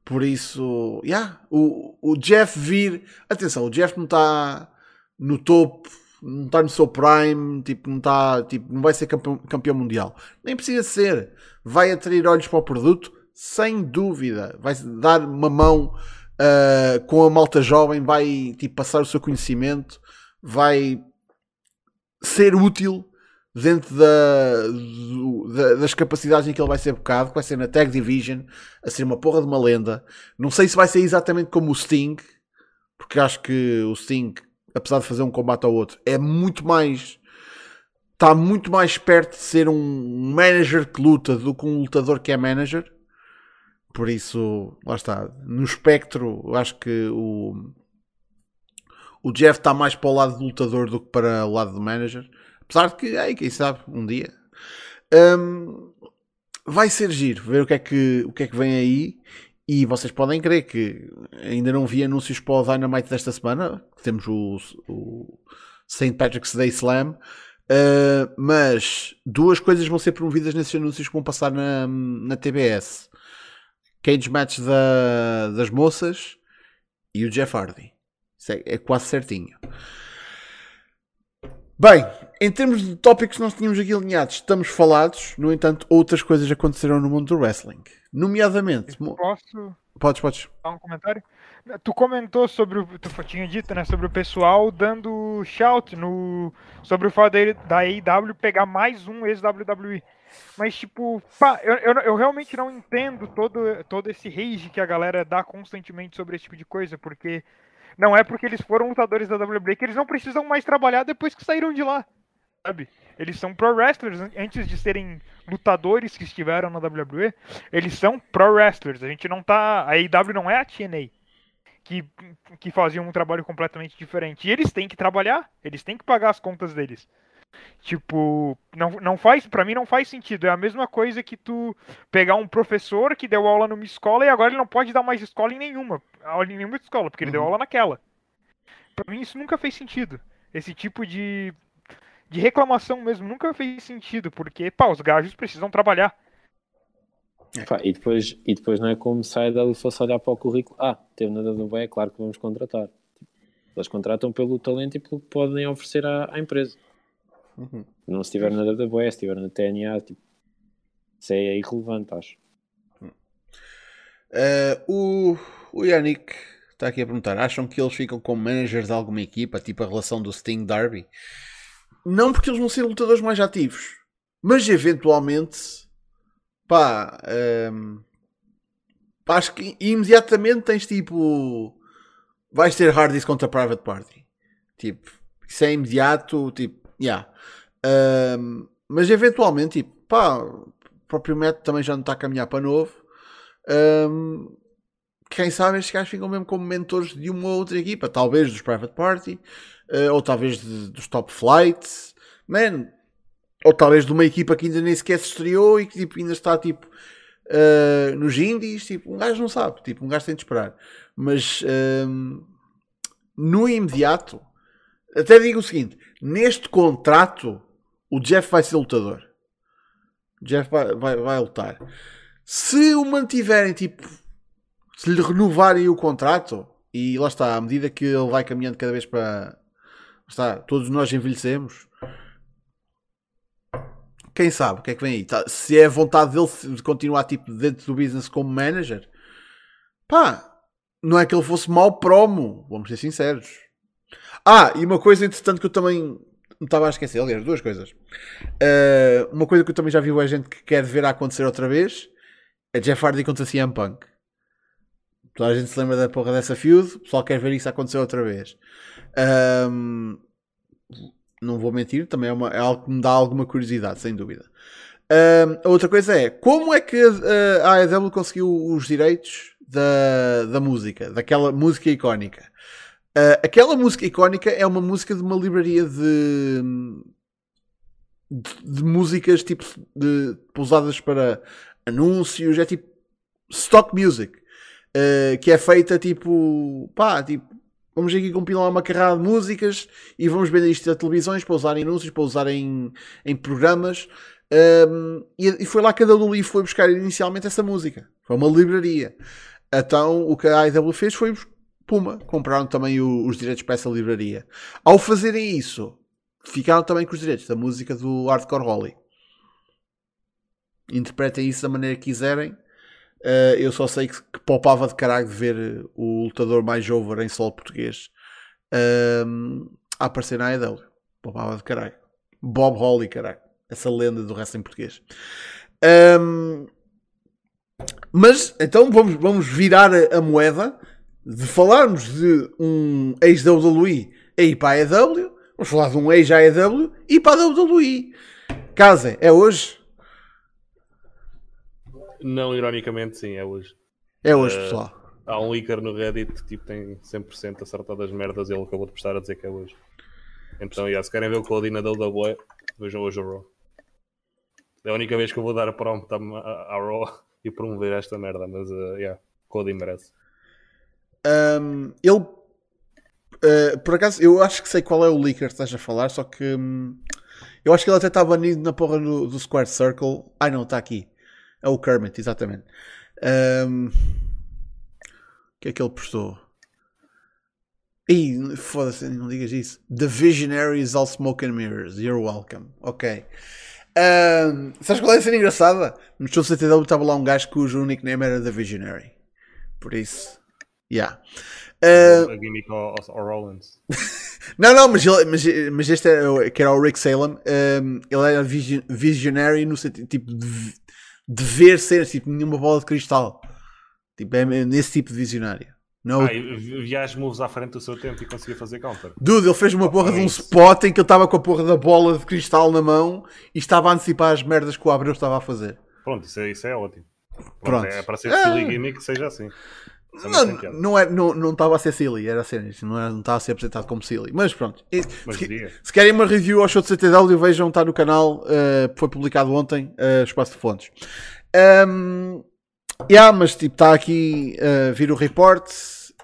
Por isso, yeah, o, o Jeff vir. Atenção, o Jeff não está no topo, não está no seu prime, tipo, não está, tipo, não vai ser campeão, campeão mundial. Nem precisa ser. Vai atrair olhos para o produto sem dúvida, vai dar uma mão uh, com a malta jovem, vai tipo, passar o seu conhecimento, vai ser útil dentro da, do, da, das capacidades em que ele vai ser bocado, que vai ser na Tag Division, a ser uma porra de uma lenda. Não sei se vai ser exatamente como o Sting, porque acho que o Sting, apesar de fazer um combate ao outro, é muito mais. Está muito mais perto de ser um manager que luta do que um lutador que é manager. Por isso, lá está. No espectro, acho que o, o Jeff está mais para o lado do lutador do que para o lado do manager. Apesar de que, aí, quem sabe, um dia. Um, vai ser giro ver o que, é que, o que é que vem aí. E vocês podem crer que ainda não vi anúncios para o Dynamite desta semana. Temos o, o St. Patrick's Day Slam. Uh, mas duas coisas vão ser promovidas nesses anúncios que vão passar na, na TBS cage match da, das moças e o Jeff Hardy. Isso é, é quase certinho. Bem, em termos de tópicos que nós tínhamos aqui alinhados, estamos falados. No entanto, outras coisas aconteceram no mundo do wrestling. Nomeadamente. Posso Podes, podes. dar um comentário? Tu comentou sobre o. Tu tinha dito, né? Sobre o pessoal dando shout no. Sobre o fato da, da AEW pegar mais um ex-WWE. Mas, tipo, pá, eu, eu, eu realmente não entendo todo, todo esse rage que a galera dá constantemente sobre esse tipo de coisa, porque não é porque eles foram lutadores da WWE que eles não precisam mais trabalhar depois que saíram de lá, sabe? Eles são pro wrestlers an- antes de serem lutadores que estiveram na WWE, eles são pro wrestlers. A gente não tá, a AEW não é a TNA que que faziam um trabalho completamente diferente. E eles têm que trabalhar, eles têm que pagar as contas deles. Tipo, não, não faz, para mim não faz sentido. É a mesma coisa que tu pegar um professor que deu aula numa escola e agora ele não pode dar mais escola em nenhuma, aula em nenhuma escola, porque ele deu Uhum. aula naquela. Pra mim isso nunca fez sentido. Esse tipo de de reclamação mesmo nunca fez sentido, porque pá, os gajos precisam trabalhar. Pá, e, depois, e depois não é como se a AEW fosse olhar para o currículo. Ah, teve na WWE, é claro que vamos contratar. Tipo, eles contratam pelo talento e pelo que podem oferecer à, à empresa. Uhum. Não se estiver na WWE, se estiver na TNA, tipo, isso é irrelevante, acho. Uh, o, o Yannick está aqui a perguntar: acham que eles ficam como managers de alguma equipa, tipo a relação do Sting Darby? Não porque eles vão ser lutadores mais ativos, mas eventualmente, pá, um, pá, acho que imediatamente tens tipo, vais ter Hardys contra Private Party, tipo, isso é imediato, tipo, yeah. Um, mas eventualmente, tipo, pá, o próprio Matt também já não está a caminhar para novo. Um, quem sabe estes gajos ficam mesmo como mentores de uma ou outra equipa, talvez dos Private Party, uh, ou talvez de- dos Top Flights, man, ou talvez de uma equipa que ainda nem sequer se estreou e que tipo, ainda está tipo uh, nos indies, tipo, um gajo não sabe, tipo, um gajo tem de esperar. Mas um, no imediato, até digo o seguinte: neste contrato, o Jeff vai ser lutador. O Jeff vai, vai, vai lutar. Se o mantiverem, tipo, se lhe renovarem o contrato, e lá está, à medida que ele vai caminhando cada vez para. Está, todos nós envelhecemos. Quem sabe o que é que vem aí? Tá, se é a vontade dele de continuar tipo, dentro do business como manager, pá, não é que ele fosse mau promo, vamos ser sinceros. Ah, e uma coisa interessante que eu também me estava a esquecer, aliás, duas coisas. Uh, uma coisa que eu também já vi a gente que quer ver a acontecer outra vez é Jeff Hardy contra CM Punk. Toda a gente se lembra da porra dessa feud, o pessoal quer ver isso acontecer outra vez. Um, não vou mentir, também é, uma- é algo que me dá alguma curiosidade, sem dúvida. Um, a outra coisa é como é que a, a AEW conseguiu os direitos da, da música, daquela música icónica. Uh, aquela música icónica é uma música de uma livraria de, de, de músicas tipo de, pousadas para anúncios, é tipo stock music uh, que é feita tipo pá, tipo vamos aqui compilar uma carrada de músicas e vamos vender isto a televisões para usar em anúncios, para usar em, em programas. Um, e, e foi lá que a WWE foi buscar inicialmente essa música. Foi uma livraria. Então o que a AEW fez foi Puma, compraram também o- os direitos para essa livraria. Ao fazerem isso, ficaram também com os direitos da música do Hardcore Holly. Interpretem isso da maneira que quiserem. Uh, eu só sei que, que poupava de caralho de ver o lutador mais over em solo português um, a aparecer na AEW. Poupava de caralho. Bob Holly, caralho. Essa lenda do wrestling português. Um, mas então vamos, vamos virar a, a moeda de falarmos de um ex-WWE a ir para a AEW. Vamos falar de um ex-AEW e para a WWE. Casa, é hoje? Não, ironicamente, sim, é hoje. É hoje, Eh, pessoal. Há um leaker no Reddit que tipo, tem 100% acertado as merdas e ele acabou de postar a dizer que é hoje. Então, yeah, se querem ver o Cody na WWE, vejam hoje o Raw. É a única vez que eu vou dar a prompt à, à à Raw e promover esta merda, mas uh, yeah, Cody merece. Um, ele, uh, por acaso, eu acho que sei qual é o leaker que estás a falar, só que hum, eu acho que ele até está banido na porra do, do Square Circle. Ai não, está aqui. É o Kermit, exatamente. Um, o que é que ele postou? Ih, foda-se, não digas isso. The Visionary is all smoke and mirrors. You're welcome. Ok. Um, sabes qual é a cena engraçada? No show CTW estava lá um gajo cujo nickname era The Visionary. Por isso. Yeah. Uh, A gimmick ao, Rollins. não, não, mas, ele, mas, mas este era, o- que era o Rick Salem. um, ele era vision- visionary no sentido tipo de, de ver cenas, tipo nenhuma bola de cristal. Tipo, é nesse tipo de visionário. Não, Ah, vi- via as moves à frente do seu tempo e conseguia fazer counter. Dude, ele fez uma porra de um isso. spot em que ele estava com a porra da bola de cristal na mão e estava a antecipar as merdas que o Abreu estava a fazer. Pronto, isso é, isso é ótimo. Pronto, Pronto. É para ser Ah. silly gimmick que seja assim. Isso é Não, não, é, não, não estava a ser silly, era isto não, era, não estava a ser apresentado como silly. Mas pronto, E Mas se, se querem uma review ao show de CTW, vejam, está no canal, eh, foi publicado ontem, uh, Espaço de Fontes. Um, yeah, mas tipo, está aqui a vir o report.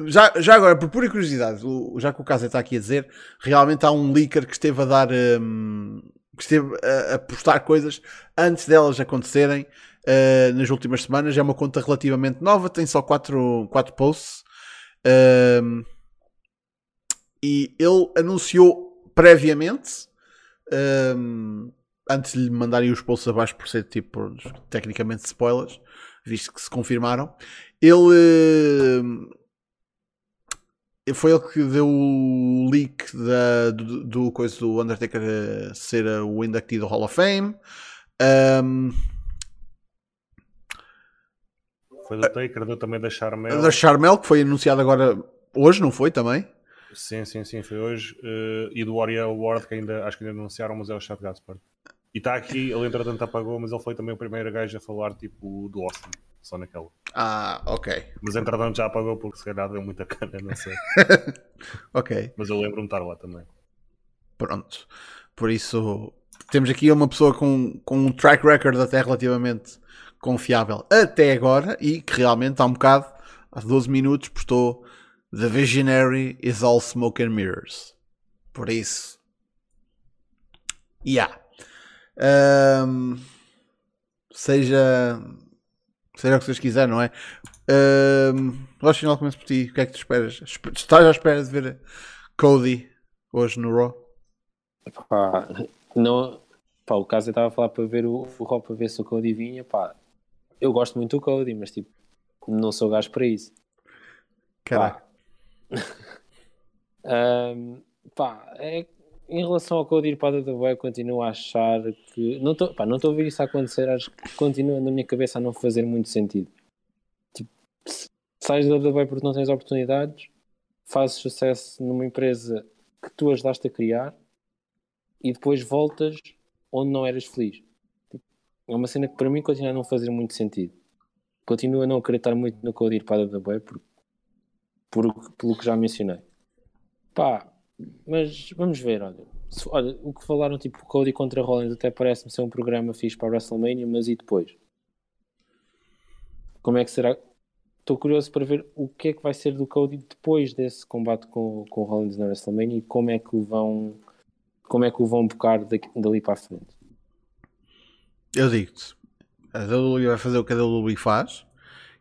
Já, já agora, por pura curiosidade, o- já que o caso está aqui a dizer, realmente há um leaker que esteve a dar. um, que esteve a, a postar coisas antes delas acontecerem uh, nas últimas semanas. É uma conta relativamente nova, tem só 4 quatro posts. Um, e ele anunciou previamente, um, antes de lhe mandarem os posts abaixo por ser tipo tecnicamente spoilers, visto que se confirmaram, ele um, foi ele que deu o leak da, do, do coisa do Undertaker uh, ser uh, o inductee do Hall of Fame. Um, Foi do Taker, deu também da Charmel. da Charmel, que foi anunciado agora hoje, não foi também? Sim, sim, sim, foi hoje. eh, e do Ariel Ward, que ainda acho que ainda anunciaram, mas é o Chad Gaspar. E está aqui, ele entretanto apagou, mas ele foi também o primeiro gajo a falar tipo do Austin, só naquela. Ah, ok. Mas entretanto já apagou porque se calhar deu muita cana, não sei. Ok. Mas eu lembro-me de estar lá também. Pronto. Por isso, temos aqui uma pessoa com, com um track record até relativamente confiável até agora e que realmente há um bocado, há 12 minutos, postou The Visionary is all smoke and mirrors. Por isso, yeah. Ahm, seja, seja o que vocês quiserem, não é? Um, final começo por ti. O que é que tu esperas? Espe- Estás à espera de ver Cody hoje no Raw? Pá, não, pá, o caso eu estava a falar para ver o, o Raw para ver se o Cody vinha. Pá, eu gosto muito do Cody, mas tipo, não sou gajo para isso. Caralho. Ahm, pá, é, em relação ao Cody ir para a WWE, continuo a achar que. Não estou não a ver isso acontecer, acho que continua na minha cabeça a não fazer muito sentido. Tipo, sais da WWE porque não tens oportunidades, fazes sucesso numa empresa que tu ajudaste a criar e depois voltas onde não eras feliz. É uma cena que para mim continua a não fazer muito sentido. Continuo a não acreditar muito no Cody ir para a WWE por, por, pelo que já mencionei. Pá, mas vamos ver, olha. Se- olha, o que falaram, tipo, Cody contra Rollins até parece-me ser um programa fixe para a WrestleMania, mas e depois? Como é que será? Estou curioso para ver o que é que vai ser do Cody depois desse combate com, com o Rollins na WrestleMania e como é que o vão como é que o vão bocar daqui, dali para a frente. Eu digo-te, a WWE vai fazer o que a WWE faz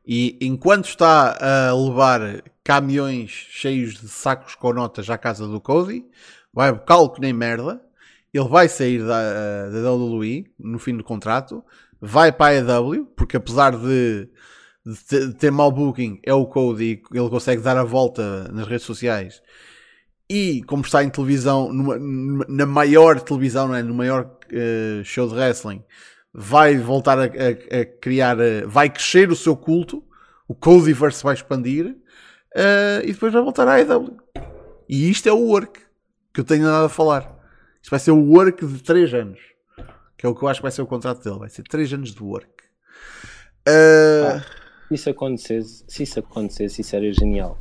e enquanto está a levar caminhões cheios de sacos com notas à casa do Cody, vai bocá-lo que nem merda, ele vai sair da, da WWE no fim do contrato, vai para a AEW, porque apesar de, de ter- mau booking, é o Cody, ele consegue dar a volta nas redes sociais e como está em televisão, numa- na maior televisão, não é? no maior eh, show de wrestling, vai voltar a, a- a criar, eh, vai crescer o seu culto, o Codyverse vai expandir eh, e depois vai voltar à AEW. E isto é o work que eu tenho nada a falar. Isto vai ser o work de 3 anos, que é o que eu acho que vai ser o contrato dele. Vai ser 3 anos de work. Eh, Se isso acontecesse, se isso acontecesse, isso era genial.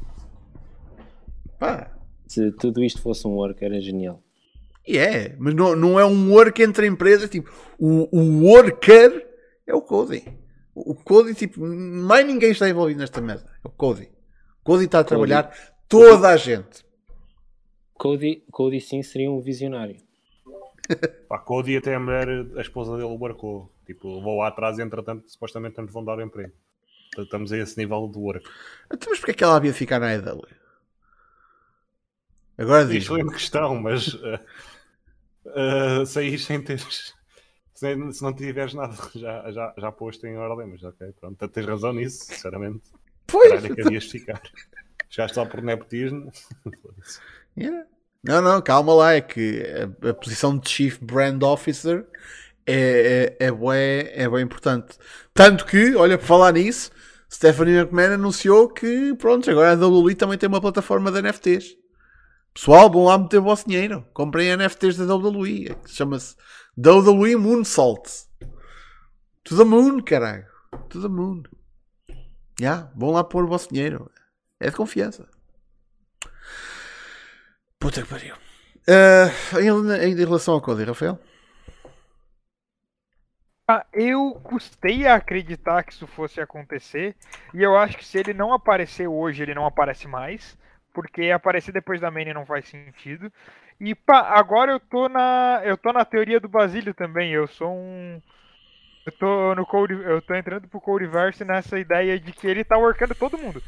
pá, Se tudo isto fosse um work, era genial. E é, mas não, não é um work entre empresas, tipo, o, o worker é o Cody. O Cody, tipo, mais ninguém está envolvido nesta merda. É o Cody. O Cody está a trabalhar toda a gente. Cody, Cody sim seria um visionário. Pá, Cody até a mulher, a esposa dele barcou. Tipo, levou lá atrás e entretanto supostamente não vão dar emprego. Portanto, estamos a esse nível do work. Então, mas porque é que ela havia de ficar na AEW? Agora diz. Excelente questão, mas uh, uh, sair sem teres. Se, se não tiveres nada já, já, já posto em ordem, mas ok, pronto, tens razão nisso, sinceramente. Pois! Caralho, é que havias de ficar. Chegaste só por nepotismo. Yeah. Não, não, calma lá, é que a, a posição de Chief Brand Officer é, é, é, bué, é bem importante. Tanto que, olha, por falar nisso, Stephanie McMahon anunciou que, pronto, agora a WWE também tem uma plataforma de NFTs. Pessoal, vão lá meter o vosso dinheiro. Comprem NFTs da WWE. É que Chama-se WWE Moonsault. To the moon, caralho. To the moon. Já, yeah, vão lá pôr o vosso dinheiro. É de confiança. Puta que pariu. Uh, ainda, ainda em relação ao Cody, Rafael? Ah, eu custei a acreditar que isso fosse acontecer. E eu acho que se ele não aparecer hoje, ele não aparece mais. Porque aparecer depois da Mania não faz sentido. E pá, agora eu tô na. Eu tô na teoria do Basílio também. Eu sou um. Eu tô no Code. Eu tô entrando pro Codeverse nessa ideia de que ele tá workando todo mundo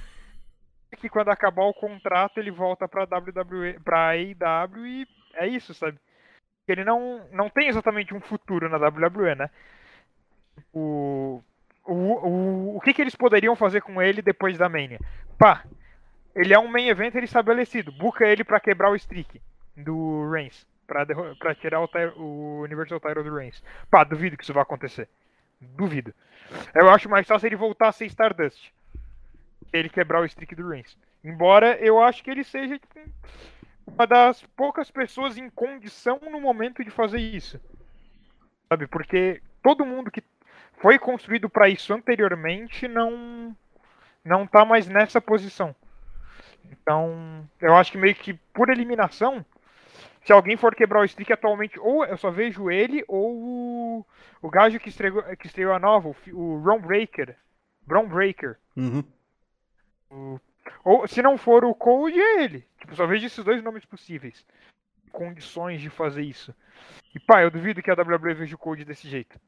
que quando acabar o contrato ele volta pra WWE, pra AEW e é isso, sabe? Ele não, não tem exatamente um futuro na WWE, né? O, o, o, o que, que eles poderiam fazer com ele depois da Mania? Pá, ele é um main eventer estabelecido. Buca ele para quebrar o streak do Reigns. Pra, pra tirar o, o Universal Title do Reigns. Pá, duvido que isso vai acontecer. Duvido. Eu acho mais fácil ele voltar a ser Stardust ele quebrar o streak do Reigns. Embora eu acho que ele seja tipo, uma das poucas pessoas em condição no momento de fazer isso. Sabe? Porque todo mundo que foi construído para isso anteriormente não não tá mais nessa posição. Então, eu acho que meio que por eliminação, se alguém for quebrar o streak atualmente, ou eu só vejo ele, ou o, o gajo que estreou, que estreou a nova, o, o Ron Breaker. Ron Breaker. Uhum. Ou se não for o Code, é ele. Tipo, só vejo esses dois nomes possíveis. Condições de fazer isso. E pá, eu duvido que a WWE veja o Code desse jeito.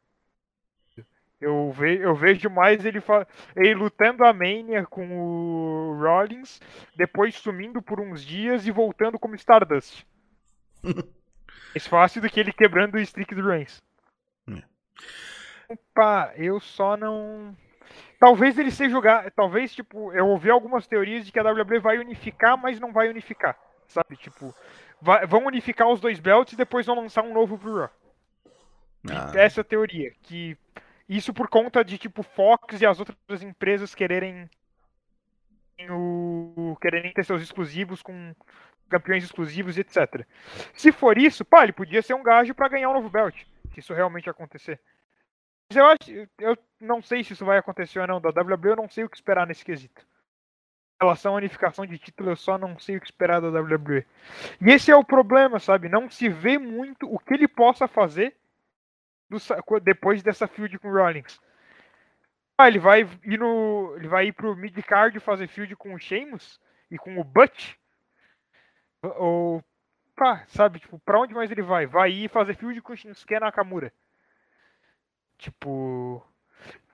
Eu, ve eu vejo mais ele, ele lutando a Mania com o Rollins, depois sumindo por uns dias e voltando como Stardust. Mais fácil do que ele quebrando o streak do Reigns. É. Pá, eu só não. Talvez ele seja jogar. Talvez, tipo, eu ouvi algumas teorias de que a WWE vai unificar, mas não vai unificar. Sabe? Tipo, vai, vão unificar os dois belts e depois vão lançar um novo pro Raw. Ah. Essa é a teoria. Que isso por conta de, tipo, Fox e as outras empresas quererem. O, quererem ter seus exclusivos com campeões exclusivos, etc. Se for isso, pá, ele podia ser um gajo para ganhar um novo belt. Se isso realmente acontecer. Mas eu acho. Eu não sei se isso vai acontecer ou não. Da WWE eu não sei o que esperar nesse quesito. Em relação à unificação de título, eu só não sei o que esperar da WWE. E esse é o problema, sabe? Não se vê muito o que ele possa fazer depois dessa field com o Rollins. Ah, ele vai ir no. Ele vai ir pro mid-card fazer field com o Sheamus e com o Butch. Ou. Pá, sabe, tipo, pra onde mais ele vai? Vai ir fazer field com o Shinsuke Nakamura. Tipo.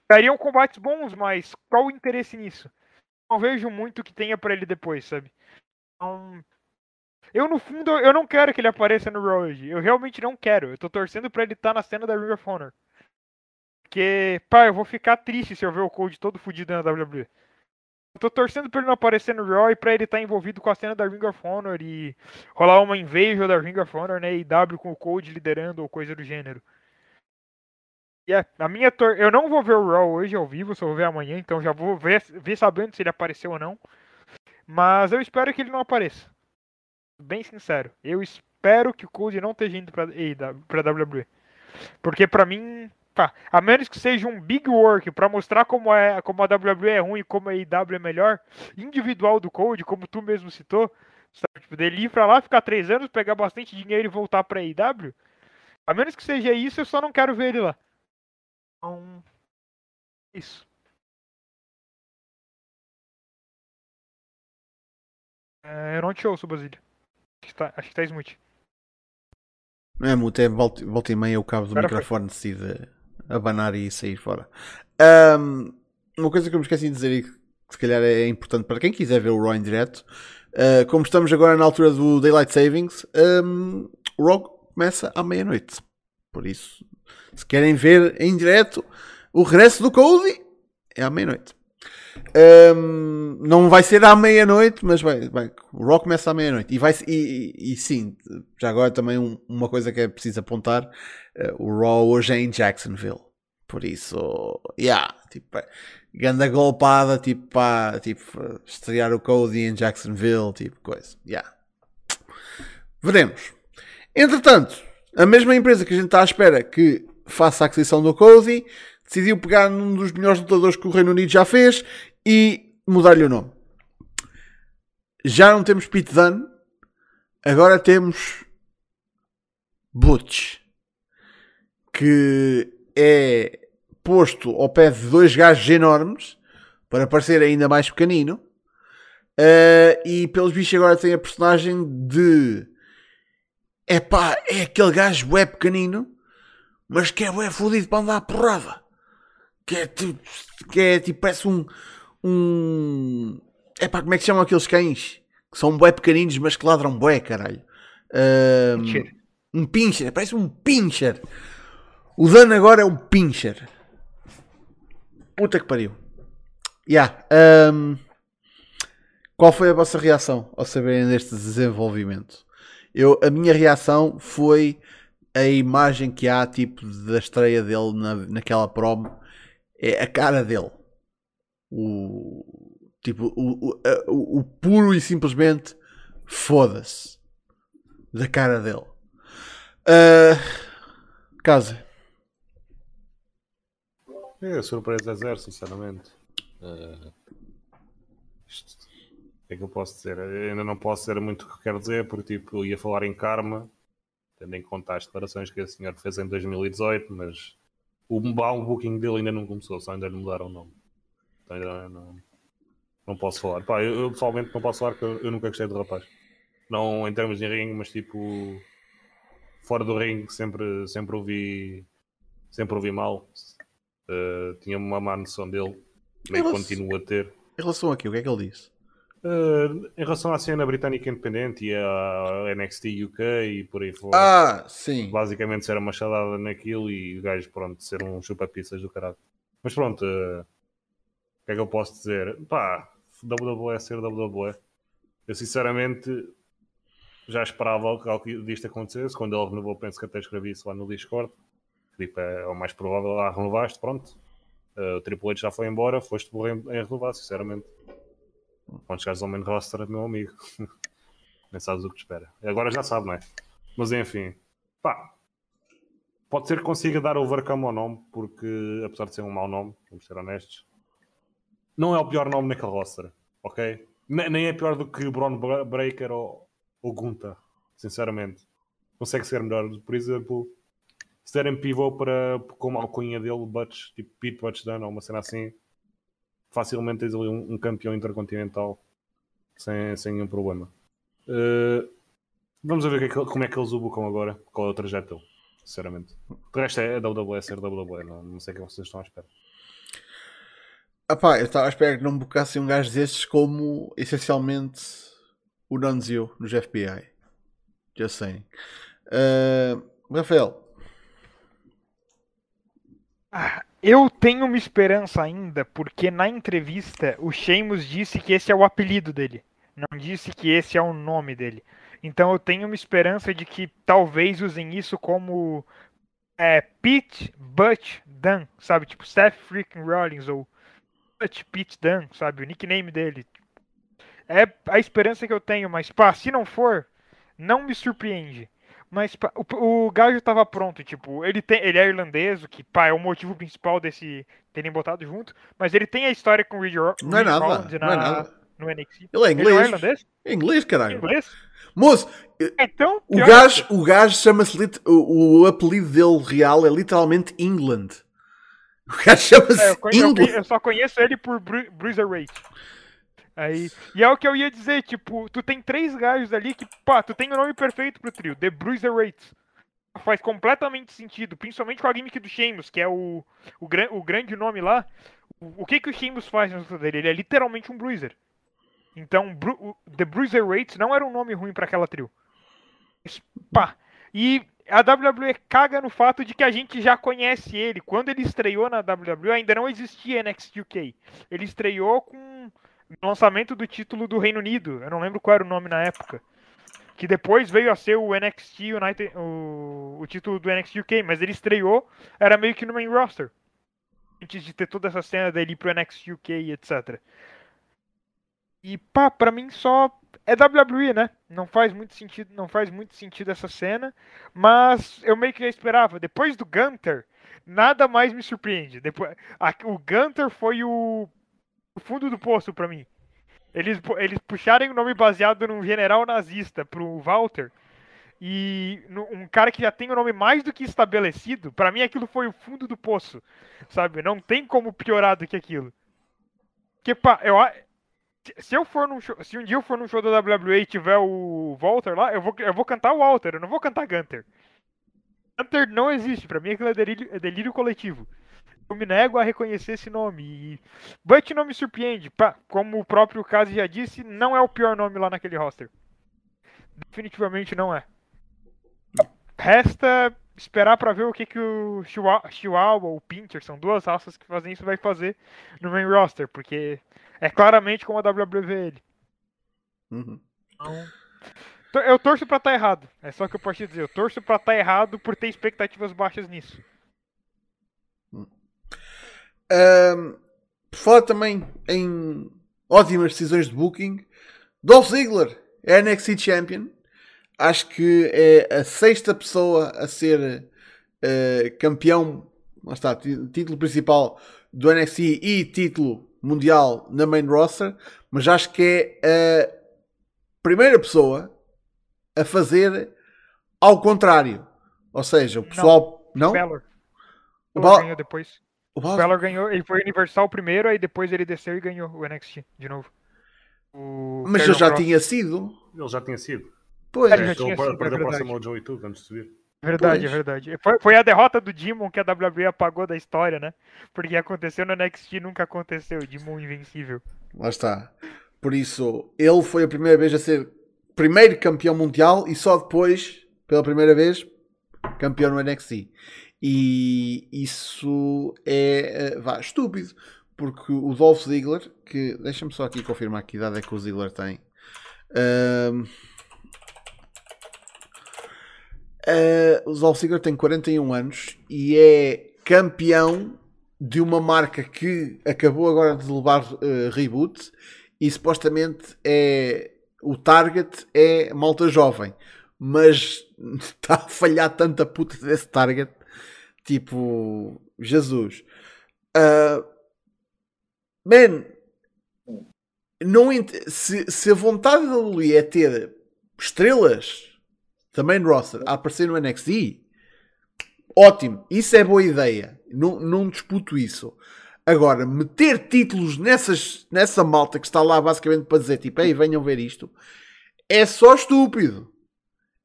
Dariam combates bons, mas qual o interesse nisso? Não vejo muito que tenha para ele depois, sabe? Então, eu, no fundo, eu não quero que ele apareça no Raw hoje. Eu realmente não quero. Eu tô torcendo pra ele estar tá na cena da Ring of Honor. Porque, pá, eu vou ficar triste se eu ver o Code todo fudido na WWE. Eu tô torcendo pra ele não aparecer no Raw e pra ele estar tá envolvido com a cena da Ring of Honor e rolar uma inveja da Ring of Honor, né? E W com o Code liderando ou coisa do gênero. Yeah, a minha tor eu não vou ver o Raw hoje ao vivo, só vou ver amanhã, então já vou ver, ver sabendo se ele apareceu ou não. Mas eu espero que ele não apareça. Bem sincero, eu espero que o Cody não esteja indo pra, pra WWE. Porque pra mim, tá, a menos que seja um big work para mostrar como, é, como a WWE é ruim e como a AEW é melhor, individual do Cody, como tu mesmo citou, sabe? Tipo, dele ir pra lá, ficar três anos, pegar bastante dinheiro e voltar pra AEW. A menos que seja isso, eu só não quero ver ele lá. Então, isso. É, eu não te ouço, Basílio. Acho que tá, acho que tá smooth. É, muito, é volta, volta e meia o cabo do Agora microfone foi. decide abanar e sair fora. Um, uma coisa que eu me esqueci de dizer e que se calhar é importante para quem quiser ver o Raw em direto, Uh, como estamos agora na altura do Daylight Savings, um, o Raw começa à meia-noite. Por isso, se querem ver em direto o regresso do Cody, é à meia-noite. Um, não vai ser à meia-noite, mas vai, vai, o Raw começa à meia-noite. E, vai, e, e, e, sim, já agora também um, uma coisa que é preciso apontar: uh, o Raw hoje é em Jacksonville. Por isso, yeah, tipo, é, ganda golpada, tipo, para tipo, estrear o Cody em Jacksonville, tipo, coisa. Yeah. Veremos. Entretanto, a mesma empresa que a gente está à espera que faça a aquisição do Cody decidiu pegar num dos melhores lutadores que o Reino Unido já fez e mudar-lhe o nome. Já não temos Pete Dunne, agora temos Butch, que é posto ao pé de dois gajos enormes para parecer ainda mais pequenino. Uh, e pelos bichos agora tem a personagem de é pá, é aquele gajo é pequenino, mas que é bué fodido para andar a porrada. Que é tipo, que é tipo, parece um, um. É pá, como é que chamam aqueles cães? Que são bué pequeninos, mas que ladram bué, caralho. Um, pincher. um pincher, parece um pincher. O Dan agora é um pincher. Puta que pariu. Yeah, um, qual foi a vossa reação ao saberem deste desenvolvimento? Eu, a minha reação foi a imagem que há tipo da estreia dele na, naquela promo é a cara dele. O tipo o, o, o, puro e simplesmente foda-se da cara dele. Uh, casa é surpresa zero sinceramente. Uh, isto é que eu posso dizer? Eu ainda não posso dizer muito o que quero dizer, porque tipo, eu ia falar em karma, tendo em conta as declarações que esse senhor fez em 2018, mas o booking dele ainda não começou, só ainda não mudaram o nome. Então ainda não, não posso falar. Pá, eu, eu, pessoalmente não posso falar porque eu, eu, nunca gostei do rapaz. Não em termos de ringue, mas tipo fora do ringue sempre, sempre ouvi sempre ouvi mal. Uh, tinha uma má noção dele, nem continuo a ter. Em relação a quê? O que é que ele disse? Uh, em relação à cena britânica independente e à NXT UK e por aí fora. Ah, sim. Basicamente ser uma chadada naquilo e o gajo, pronto, ser um chupa-pizzas do caralho. Mas pronto, uh, o que é que eu posso dizer? Pá, WWE ser WWE. Eu sinceramente já esperava que algo disto acontecesse. Quando ele renovou, penso que até escrevi isso lá no Discord. Tipo, é o mais provável lá renovaste, pronto. Uh, o Triple H já foi embora, foste burro em, em renovar, sinceramente. Quando chegares ao main roster, meu amigo, nem sabes o que te espera. Agora já sabe, não é? Mas enfim, pá, pode ser que consiga dar overcome ao nome, porque apesar de ser um mau nome, vamos ser honestos, não é o pior nome naquele roster, ok? Nem é pior do que Braun Breaker ou, ou Gunta, sinceramente. Consegue ser melhor. Por exemplo, se derem pivô para, com a alcunha dele, Butch, tipo Pete Butch Dunn ou uma cena assim, facilmente tens ali um, um campeão intercontinental sem, sem nenhum problema. Uh, vamos ver que, como é que eles o buscam agora, qual é o trajeto dele, sinceramente. O resto é WWE ser WWE, não, não sei o que vocês estão à espera. Ah pá, eu estava à espera que não me bocassem um gajo desses como essencialmente o Nunzio nos FBI. Já sei. Uh, Rafael. Ah, eu tenho uma esperança ainda, porque na entrevista o Sheamus disse que esse é o apelido dele, não disse que esse é o nome dele. Então eu tenho uma esperança de que talvez usem isso como é, Pete Butch Dunn, sabe? Tipo Seth Freaking Rollins ou Butch Pete Dunn, sabe? O nickname dele. É a esperança que eu tenho, mas pá, se não for, não me surpreende. Mas pá, o, o Gajo tava pronto, tipo, ele, tem, ele é irlandês, o que pá, é o motivo principal desse terem botado junto, mas ele tem a história com o Reed, não é nada, na, não é nada. no NXT. Ele é inglês. Ele é irlandês? É inglês, caralho. Inglês? Moço, então, o gajo, o gajo chama-se. O, o apelido dele real é literalmente England. O gajo chama-se é, England. Eu, só conheço ele por Bru Bruiserweight. Aí, e é o que eu ia dizer, tipo, tu tem três gajos ali que, pá, tu tem o nome perfeito pro trio, The Bruiserweights. Faz completamente sentido, principalmente com a gimmick do Sheamus, que é o, o, o grande nome lá. O, o que que o Sheamus faz na luta dele? Ele é literalmente um bruiser. Então, Bru o The não era um nome ruim para aquela trio. Pá. E a WWE caga no fato de que a gente já conhece ele. Quando ele estreou na WWE, ainda não existia NXT UK. Ele estreou com o lançamento do título do Reino Unido. Eu não lembro qual era o nome na época. Que depois veio a ser o NXT United, o, o título do NXT UK, mas ele estreou, era meio que no main roster. Antes de ter toda essa cena dele pro NXT UK e etc. E pá, pra mim só é WWE, né? Não faz muito sentido, não faz muito sentido essa cena, mas eu meio que já esperava. Depois do Gunter, nada mais me surpreende. Depois, a, o Gunter foi o fundo do poço pra mim. Eles, eles puxarem o nome baseado num general nazista pro Walter e um cara que já tem o nome mais do que estabelecido, pra mim aquilo foi o fundo do poço, sabe? Não tem como piorar do que aquilo. Porque, pá, eu, se- eu for num show, se um dia eu for num show da WWE e tiver o Walter lá, eu vou, eu vou cantar o Walter, eu não vou cantar Gunter. Gunter não existe, pra mim aquilo é delírio, é delírio coletivo. Eu me nego a reconhecer esse nome. E Butch não me surpreende, pá, como o próprio Kazi já disse, não é o pior nome lá naquele roster. Definitivamente não é. Resta esperar pra ver o que, que o Chihuahua, ou o Pinter, são duas raças que fazem isso, vai fazer no main roster, porque é claramente como a WWE vê ele. Uhum. Então, eu torço pra estar errado. É só o que eu posso te dizer. Eu torço pra estar errado por ter expectativas baixas nisso. Por falar também em ótimas decisões de booking, Dolph Ziggler é NXT Champion. Acho que é a sexta pessoa a ser eh, campeão, lá está, tí- título principal do NXT e título mundial na main roster, mas acho que é a primeira pessoa a fazer ao contrário. Ou seja, o pessoal. Não? Balor. O ganhou depois. O O Balor- ganhou, ele foi Universal primeiro, aí depois ele desceu e ganhou o NXT de novo. O Mas eu já Kross. tinha sido. Ele já tinha sido. Pois. Ele já tinha é perdeu para o. Samoa Joe e tudo antes de subir. Verdade, Pois. é verdade. Foi, foi a derrota do Demon que a WWE apagou da história, né? Porque aconteceu no NXT e nunca aconteceu. Demon invencível. Lá está. Por isso, ele foi a primeira vez a ser primeiro campeão mundial e só depois, pela primeira vez, campeão no NXT. E isso é eh, vá, estúpido. Porque o Dolph Ziggler, que deixa-me só aqui confirmar que idade é que o Ziggler tem. Eh, o Dolph Ziggler tem 41 anos e é campeão de uma marca que acabou agora de levar eh, reboot e supostamente é o target é malta jovem, mas está a falhar tanta puta desse target, tipo Jesus. Ah, man, não se, se a vontade da Luli é ter estrelas também no roster a aparecer no NXT, ótimo, isso é boa ideia. Não, não disputo isso. Agora, meter títulos nessas, nessa malta que está lá basicamente para dizer tipo, ei, venham ver isto, é só estúpido.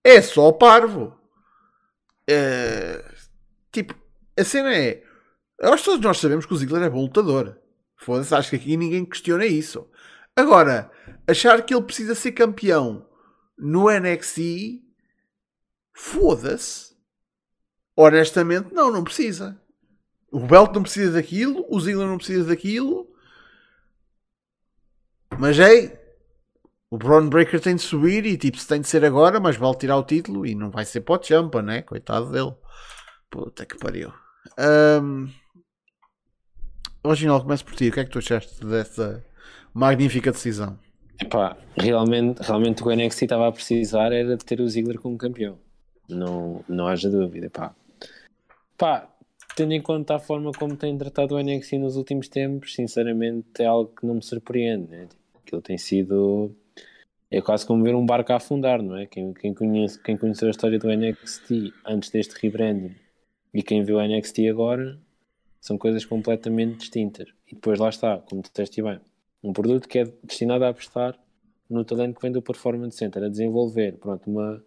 É só parvo. É, tipo, a cena é. Que todos nós sabemos que o Ziggler é bom lutador. Foda-se, acho que aqui ninguém questiona isso. Agora, achar que ele precisa ser campeão no NXT, foda-se. Honestamente, não, não precisa. O Belt não precisa daquilo, o Ziggler não precisa daquilo. Mas ei, o Braun Breaker tem de subir e tipo, se tem de ser agora, mas vale tirar o título e não vai ser para o Champa, né? Coitado dele. Puta que pariu. Um... Original, começo por ti. O que é que tu achaste dessa magnífica decisão? Epá, realmente, realmente o NXT estava a precisar era de ter o Ziggler como campeão. Não, não haja dúvida. Pá. Pá, tendo em conta a forma como tem tratado o NXT nos últimos tempos, sinceramente é algo que não me surpreende. Né? Aquilo tem sido. É quase como ver um barco a afundar, não é? Quem, quem, conhece, quem conheceu a história do NXT antes deste rebranding e quem viu o NXT agora são coisas completamente distintas. E depois lá está, como disseste bem, um produto que é destinado a apostar no talento que vem do Performance Center, a desenvolver pronto, uma,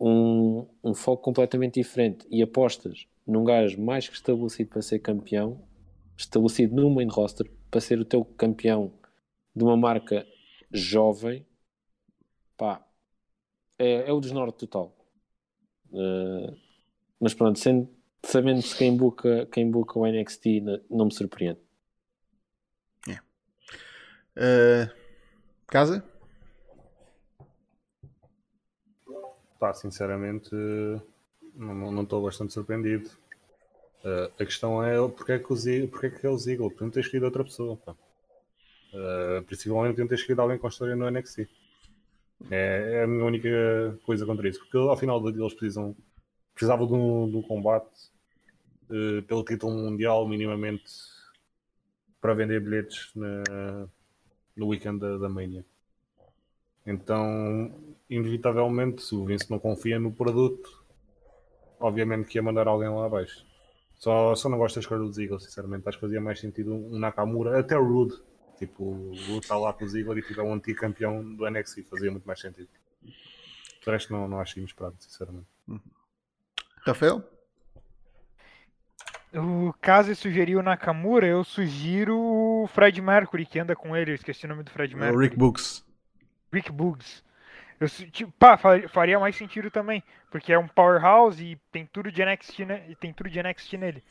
um, um foco completamente diferente e apostas num gajo mais que estabelecido para ser campeão, estabelecido no main roster, para ser o teu campeão de uma marca jovem, pá, é, é o desnorte total. Uh, mas pronto, sendo, sabendo-se quem buca, quem buca o NXT, não me surpreende. Uh, casa? Pá, sinceramente, não estou bastante surpreendido. Uh, a questão é porque é que, o Ziggler, porque é, que é o Ziggler? Podiam ter escolhido outra pessoa. Pá. Uh, principalmente podiam ter escolhido alguém com história no NXT. É, é, a minha única coisa contra isso. Porque ao final eles precisam, precisavam de um, de um combate uh, pelo título mundial, minimamente para vender bilhetes na, no weekend da, da Mania. Então, inevitavelmente, se o Vince não confia no produto, obviamente que ia mandar alguém lá abaixo. Só, só não gosto da escolha do Eagles, sinceramente. Acho que fazia mais sentido um Nakamura, até o Rude. Tipo, o Rude está lá com o Ziggler e tiver um antigo campeão do NXT, fazia muito mais sentido. O resto não, não acho inesperado, sinceramente. Rafael? O caso sugeriu Nakamura, eu sugiro o Fred Mercury, que anda com ele, eu esqueci o nome do Fred Mercury. O Rick Books. Rick Boogs. Eu, tipo, pá, faria mais sentido também, porque é um powerhouse e tem tudo de NXT, né? E tem tudo de NXT nele.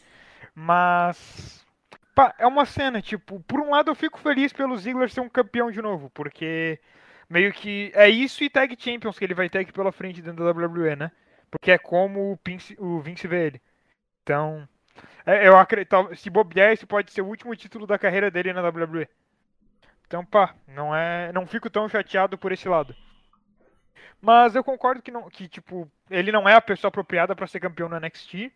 Mas pá, é uma cena, tipo, por um lado eu fico feliz pelo Ziggler ser um campeão de novo, porque meio que é isso e Tag Champions que ele vai ter aqui pela frente dentro da WWE, né? Porque é como o, Vince, o Vince vê ele. Então, é, eu acredito, se bobear, esse pode ser o último título da carreira dele na WWE. Então, pá, não é, não fico tão chateado por esse lado. Mas eu concordo que não, que tipo, ele não é a pessoa apropriada para ser campeão no NXT.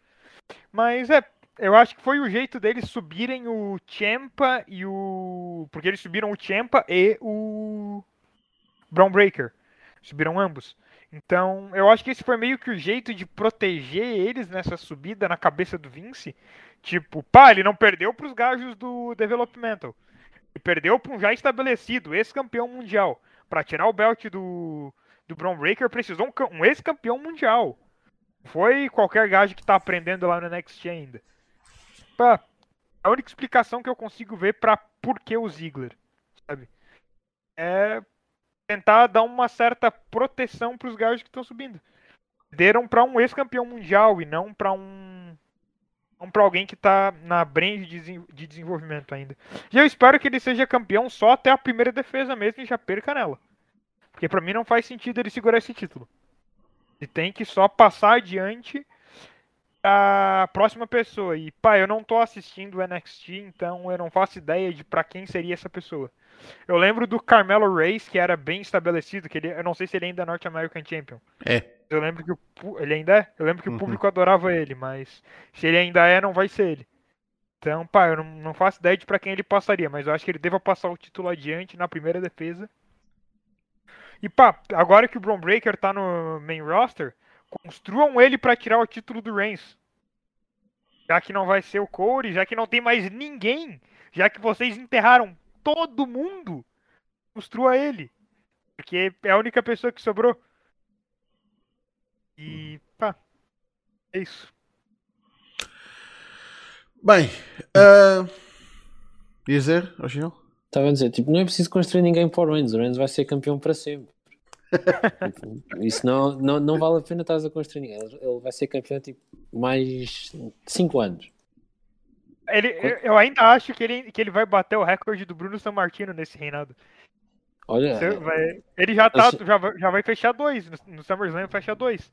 Mas é, eu acho que foi o jeito deles subirem o Champa e o porque eles subiram o Champa e o Brown Breaker. Subiram ambos. Então, eu acho que esse foi meio que o jeito de proteger eles nessa subida na cabeça do Vince. Tipo, pá, ele não perdeu para os gajos do Developmental. Ele perdeu para um já estabelecido, ex-campeão mundial. Para tirar o belt do, do Braun Breaker, precisou um, um ex-campeão mundial. Foi qualquer gajo que tá aprendendo lá no NXT ainda. Pá, a única explicação que eu consigo ver para por que o Ziggler, sabe? É tentar dar uma certa proteção para os gajos que estão subindo. Deram para um ex-campeão mundial e não para um não para alguém que está na branch de desenvolvimento ainda. E eu espero que ele seja campeão só até a primeira defesa mesmo e já perca nela. Porque para mim não faz sentido ele segurar esse título. Ele tem que só passar adiante a próxima pessoa. E, pá, eu não tô assistindo o NXT, então eu não faço ideia de para quem seria essa pessoa. Eu lembro do Carmelo Reis, que era bem estabelecido, que ele, eu não sei se ele ainda é North American Champion. É. Eu lembro que o, ele ainda é? Eu lembro que uhum. o público adorava ele, mas se ele ainda é, não vai ser ele. Então, pá, eu não, não faço ideia de para quem ele passaria, mas eu acho que ele deva passar o título adiante na primeira defesa. E pá, agora que o Braun Breaker tá no main roster, construam ele para tirar o título do Reigns. Já que não vai ser o Corey, já que não tem mais ninguém, já que vocês enterraram todo mundo, construa ele. Porque é a única pessoa que sobrou. E pá, é isso. Bem, uh, dizer, Oxinho? Estava a dizer, tipo, não é preciso construir ninguém para o Reigns, o Reigns vai ser campeão para sempre. Isso não, não, não vale a pena estar a construir ninguém. Ele vai ser campeão tipo mais 5 anos. Ele, eu ainda acho que ele, que ele vai bater o recorde do Bruno San Martino nesse reinado. Olha, vai, ele já tá, já, vai, já vai fechar dois. No, no SummerSlam fecha dois.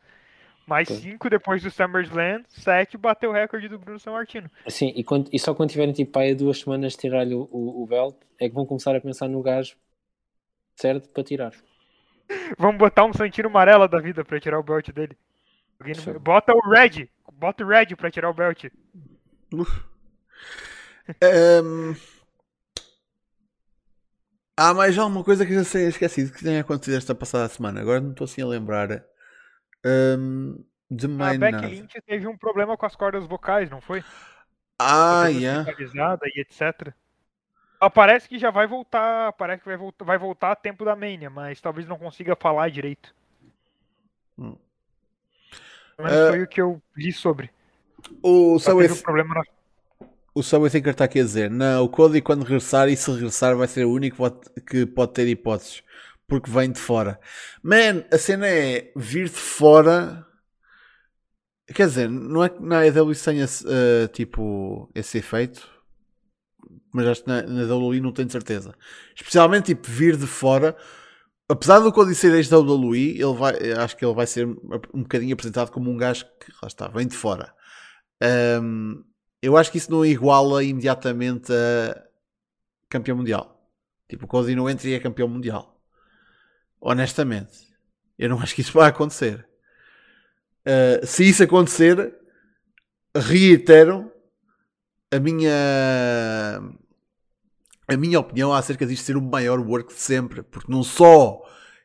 Mais cinco depois do SummerSlam, sete bateu o recorde do Bruno San Martino. Sim, e, quando, e só quando tiverem tipo aí duas semanas de tirar-lhe o, o, o belt é que vão começar a pensar no gajo certo para tirar. Vamos botar um Santino Amarela da vida para tirar o belt dele. Bota o Red, bota o Red para tirar o belt. Um... Há mais alguma coisa que eu já sei esquecido que tenha acontecido esta passada semana. Agora não estou assim a lembrar um, de mais A Becky Lynch teve um problema com as cordas vocais, não foi? Ah, yeah. e etc. Ah, parece que já vai voltar. Parece que vai voltar, vai voltar a tempo da Mania, mas talvez não consiga falar direito. Hum. Mas uh, foi o que eu li sobre. O um problema na... o Subway Thinker está aqui a dizer: Não, o Cody quando regressar, e se regressar, vai ser o único que pode ter hipóteses. Porque vem de fora. Man, a cena é vir de fora. Quer dizer, não é que na AEW tenha uh, tipo esse efeito, mas acho que na, na WWE não tenho certeza. Especialmente tipo vir de fora, apesar do Cody ser ex-WWE, ele vai, acho que ele vai ser um bocadinho apresentado como um gajo que lá está, vem de fora. Um, eu acho que isso não iguala imediatamente a campeão mundial. Tipo, o Cody não entra e é campeão mundial. Honestamente, eu não acho que isso vai acontecer. Uh, se isso acontecer, reitero a minha a minha opinião acerca disto ser o maior work de sempre, porque não só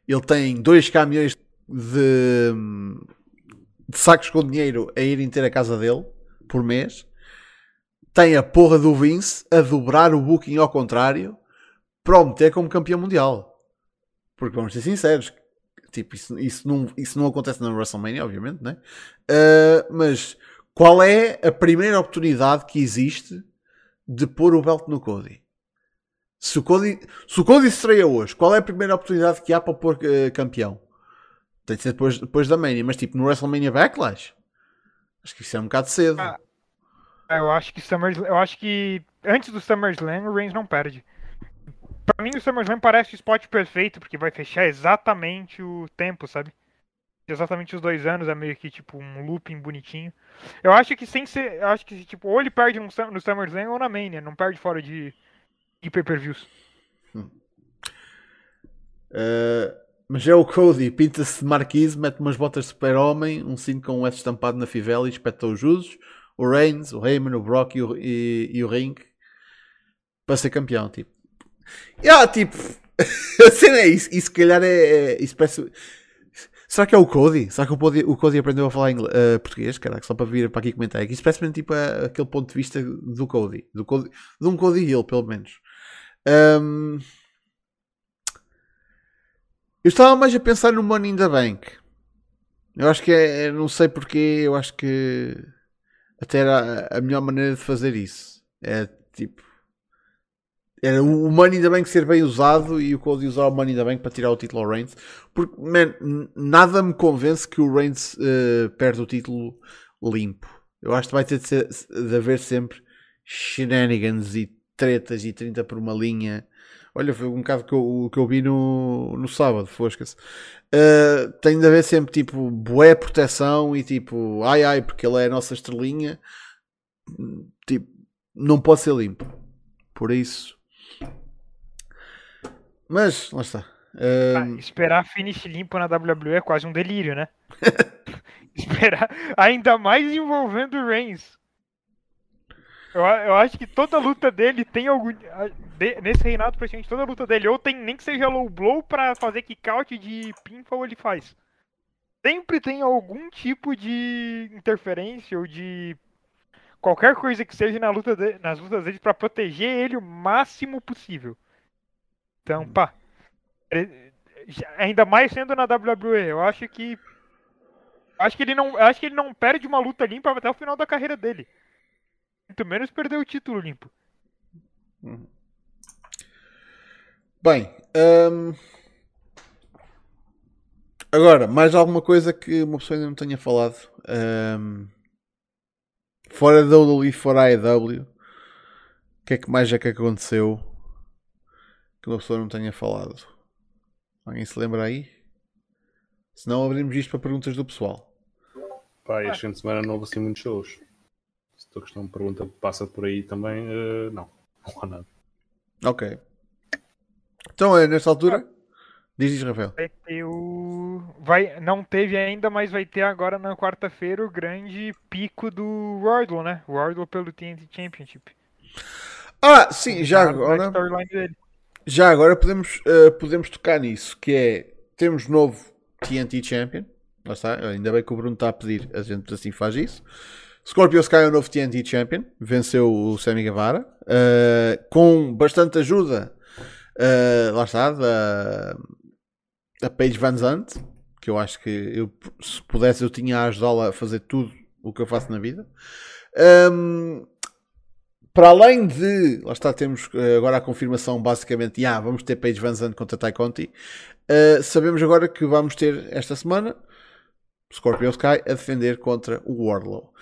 ele tem dois caminhões de, de sacos com dinheiro a irem ter a casa dele por mês, tem a porra do Vince a dobrar o booking ao contrário para o meter como campeão mundial. Porque vamos ser sinceros, tipo, isso, isso, não, isso não acontece na WrestleMania, obviamente, né? Uh, mas qual é a primeira oportunidade que existe de pôr o belt no Cody? Se o Cody, se o Cody estreia hoje, qual é a primeira oportunidade que há para pôr uh, campeão? Tem de ser depois, depois da Mania, mas tipo no WrestleMania Backlash? Acho que isso é um bocado cedo. Ah, eu acho que SummerSlam, eu acho que antes do SummerSlam o Reigns não perde. Pra mim o SummerSlam parece o spot perfeito, porque vai fechar exatamente o tempo, sabe? Exatamente os dois anos, é meio que tipo um looping bonitinho. Eu acho que sem ser. Eu acho que tipo, ou ele perde no, no SummerSlam ou na Mania, não perde fora de, de pay-per-views. Hum. Uh, mas é o Cody, pinta-se de marquise, mete umas botas de super-homem, um cinto com um S estampado na fivela e espeta os usos o Reigns, o Heyman, o Brock e o, e, e o Ring para ser campeão. Tipo, yeah, tipo, a cena é isso. E se calhar é, é isso parece. Será que é o Cody? Será que o Cody, o Cody aprendeu a falar inglês, uh, português? Caraca, só para vir para aqui comentar. Isso parece-me tipo a, aquele ponto de vista do Cody, do Cody. De um Cody Hill, pelo menos. Um, eu estava mais a pensar no Money in the Bank. Eu acho que é. Não sei porquê. Eu acho que até era a melhor maneira de fazer isso. É tipo. Era o Money in the Bank ser bem usado e o Cody usar o Money in the Bank para tirar o título ao Reigns. Porque, man, nada me convence que o Reigns uh, perde o título limpo. Eu acho que vai ter de, ser, de haver sempre shenanigans e tretas e 30 por uma linha. Olha, foi um bocado que eu, que eu vi no, no sábado, fosca-se. Uh, tem de haver sempre tipo boé proteção e tipo ai ai, porque ele é a nossa estrelinha. Tipo, não pode ser limpo. Por isso. Mas, lá está. Uh... Ah, esperar finish limpo na WWE é quase um delírio, né? esperar, ainda mais envolvendo o Reigns. Eu, eu acho que toda luta dele tem algum. De, nesse reinado, praticamente toda luta dele, ou tem nem que seja low blow pra fazer kick out de pinfall, ele faz. Sempre tem algum tipo de interferência ou de qualquer coisa que seja na luta de, nas lutas dele para proteger ele o máximo possível. Então, pá. Ainda mais sendo na WWE, eu acho que. Acho que ele não. Acho que ele não perde uma luta limpa até o final da carreira dele muito menos perder o título limpo. Uhum. Bem, um... agora, mais alguma coisa que uma pessoa ainda não tenha falado? Um... Fora da WWE, fora a AEW, o que é que mais é que aconteceu que uma pessoa não tenha falado? Alguém se lembra aí? Se não, abrimos isto para perguntas do pessoal. Pá, este fim de semana não houve assim muitos shows se a questão pergunta passa por aí também, uh, não, não há nada. Ok. Então, é nesta altura, diz, diz Rafael. Vai ter o... vai, não teve ainda, mas vai ter agora na quarta-feira o grande pico do Wardlow, né? Wardlow pelo TNT Championship. Ah, sim, já agora. Já agora podemos, uh, podemos tocar nisso, que é temos novo TNT Champion. Lá está, ainda bem que o Bruno está a pedir, a gente assim faz isso. Scorpio Sky é o novo TNT Champion, venceu o Sammy Guevara, uh, com bastante ajuda, uh, lá está, da, da Paige Van Zandt, que eu acho que eu, se pudesse eu tinha a ajudá-la a fazer tudo o que eu faço na vida. Um, ehm, para além de, lá está, temos uh, agora a confirmação basicamente, ah, vamos ter Paige Van Zandt contra Ty Conti, uh, sabemos agora que vamos ter esta semana Scorpio Sky a defender contra o Wardlow.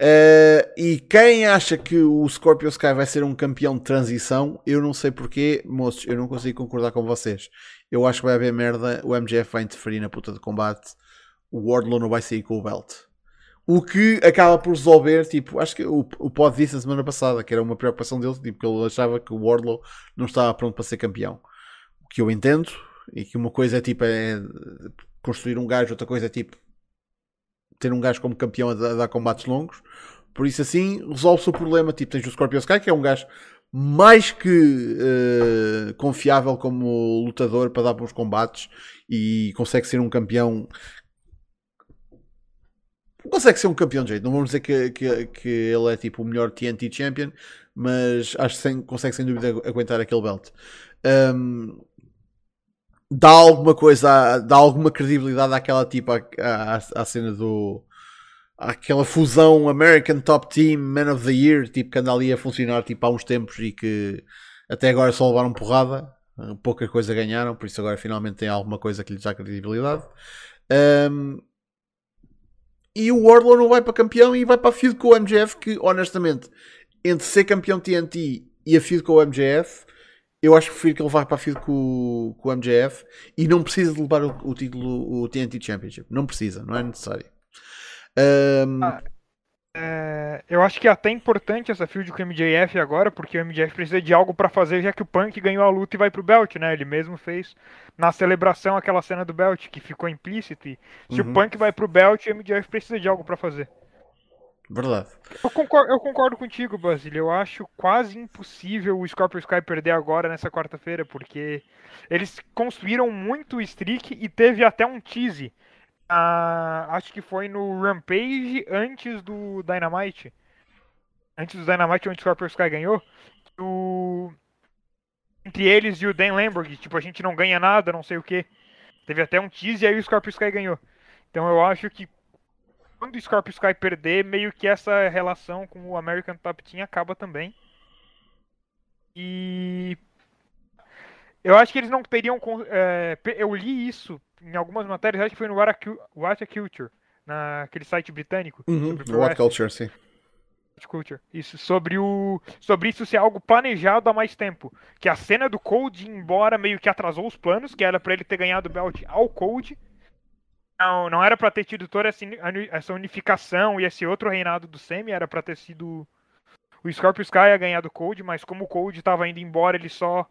Uh, e quem acha que o Scorpio Sky vai ser um campeão de transição, eu não sei porquê, moços, eu não consigo concordar com vocês. Eu acho que vai haver merda, o MGF vai interferir na puta de combate, o Wardlow não vai sair com o belt. O que acaba por resolver, tipo, acho que o, o Pod disse na semana passada que era uma preocupação dele, tipo, que ele achava que o Wardlow não estava pronto para ser campeão. O que eu entendo, e que uma coisa é tipo é construir um gajo, outra coisa é tipo ter um gajo como campeão a dar combates longos. Por isso assim resolve-se o problema. Tipo, tens o Scorpio Sky, que é um gajo mais que uh, confiável como lutador para dar bons combates e consegue ser um campeão consegue ser um campeão de jeito. Não vamos dizer que, que, que ele é tipo o melhor TNT Champion, mas acho que sem, consegue sem dúvida aguentar aquele belt. Um, dá alguma coisa, dá alguma credibilidade àquela tipo, à, à, à cena do. aquela fusão American Top Team Man of the Year, tipo, que anda ali a funcionar tipo, há uns tempos e que até agora só levaram porrada, pouca coisa ganharam, por isso agora finalmente tem alguma coisa que lhes dá credibilidade. Um, e o Wardlow não vai para campeão e vai para a feud com o MJF, que honestamente, entre ser campeão TNT e a feud com o MJF, eu acho que prefiro que ele vá para a feud com, com o MJF e não precisa de levar o, o título, o TNT Championship. Não precisa, não é necessário. Um... Ah, é, eu acho que é até importante essa feud com o MJF agora, porque o MJF precisa de algo para fazer, já que o Punk ganhou a luta e vai pro belt, né? Ele mesmo fez na celebração aquela cena do belt que ficou implícito. E se uhum. o Punk vai pro belt, o MJF precisa de algo para fazer. Verdade. Eu concordo, eu concordo contigo, Basílio. Eu acho quase impossível o Scorpio Sky perder agora nessa quarta-feira, porque eles construíram muito o streak e teve até um tease. Uh, acho que foi no Rampage antes do Dynamite. Antes do Dynamite, onde o Scorpio Sky ganhou. O... Entre eles e o Dan Lamborg, tipo, a gente não ganha nada, não sei o que. Teve até um tease e aí o Scorpio Sky ganhou. Então eu acho que quando o Scorpio Sky perder, meio que essa relação com o American Top Team acaba também. E eu acho que eles não teriam. É, eu li isso em algumas matérias, acho que foi no What a Culture, naquele site britânico. Uhum, What Culture, sim. Culture. Isso, sobre o. Sobre isso ser algo planejado há mais tempo. Que a cena do Cold embora meio que atrasou os planos, que era para ele ter ganhado o belt ao Cold. Não, não era para ter tido toda essa unificação e esse outro reinado do Semi, era para ter sido o Scorpio Sky a ganhar do Cold, mas como o Cold estava indo embora, eles só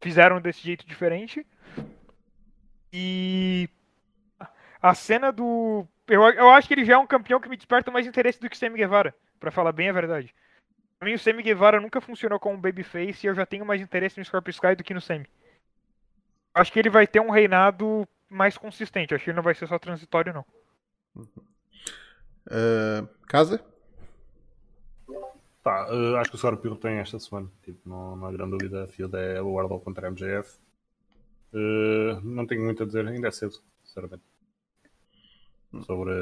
fizeram desse jeito diferente. E a cena do. Eu, eu acho que ele já é um campeão que me desperta mais interesse do que o Sammy Guevara, para falar bem a verdade. Pra mim, o Sammy Guevara nunca funcionou como babyface e eu já tenho mais interesse no Scorpio Sky do que no Sammy. Acho que ele vai ter um reinado mais consistente. Acho que não vai ser só transitório, não. Uh, casa? Tá, uh, acho que o Scorpio tem esta semana. Tipo, não, não há grande dúvida. A field é o Wardlow contra a MJF. Uh, não tenho muito a dizer, ainda é cedo, sinceramente. Sobre,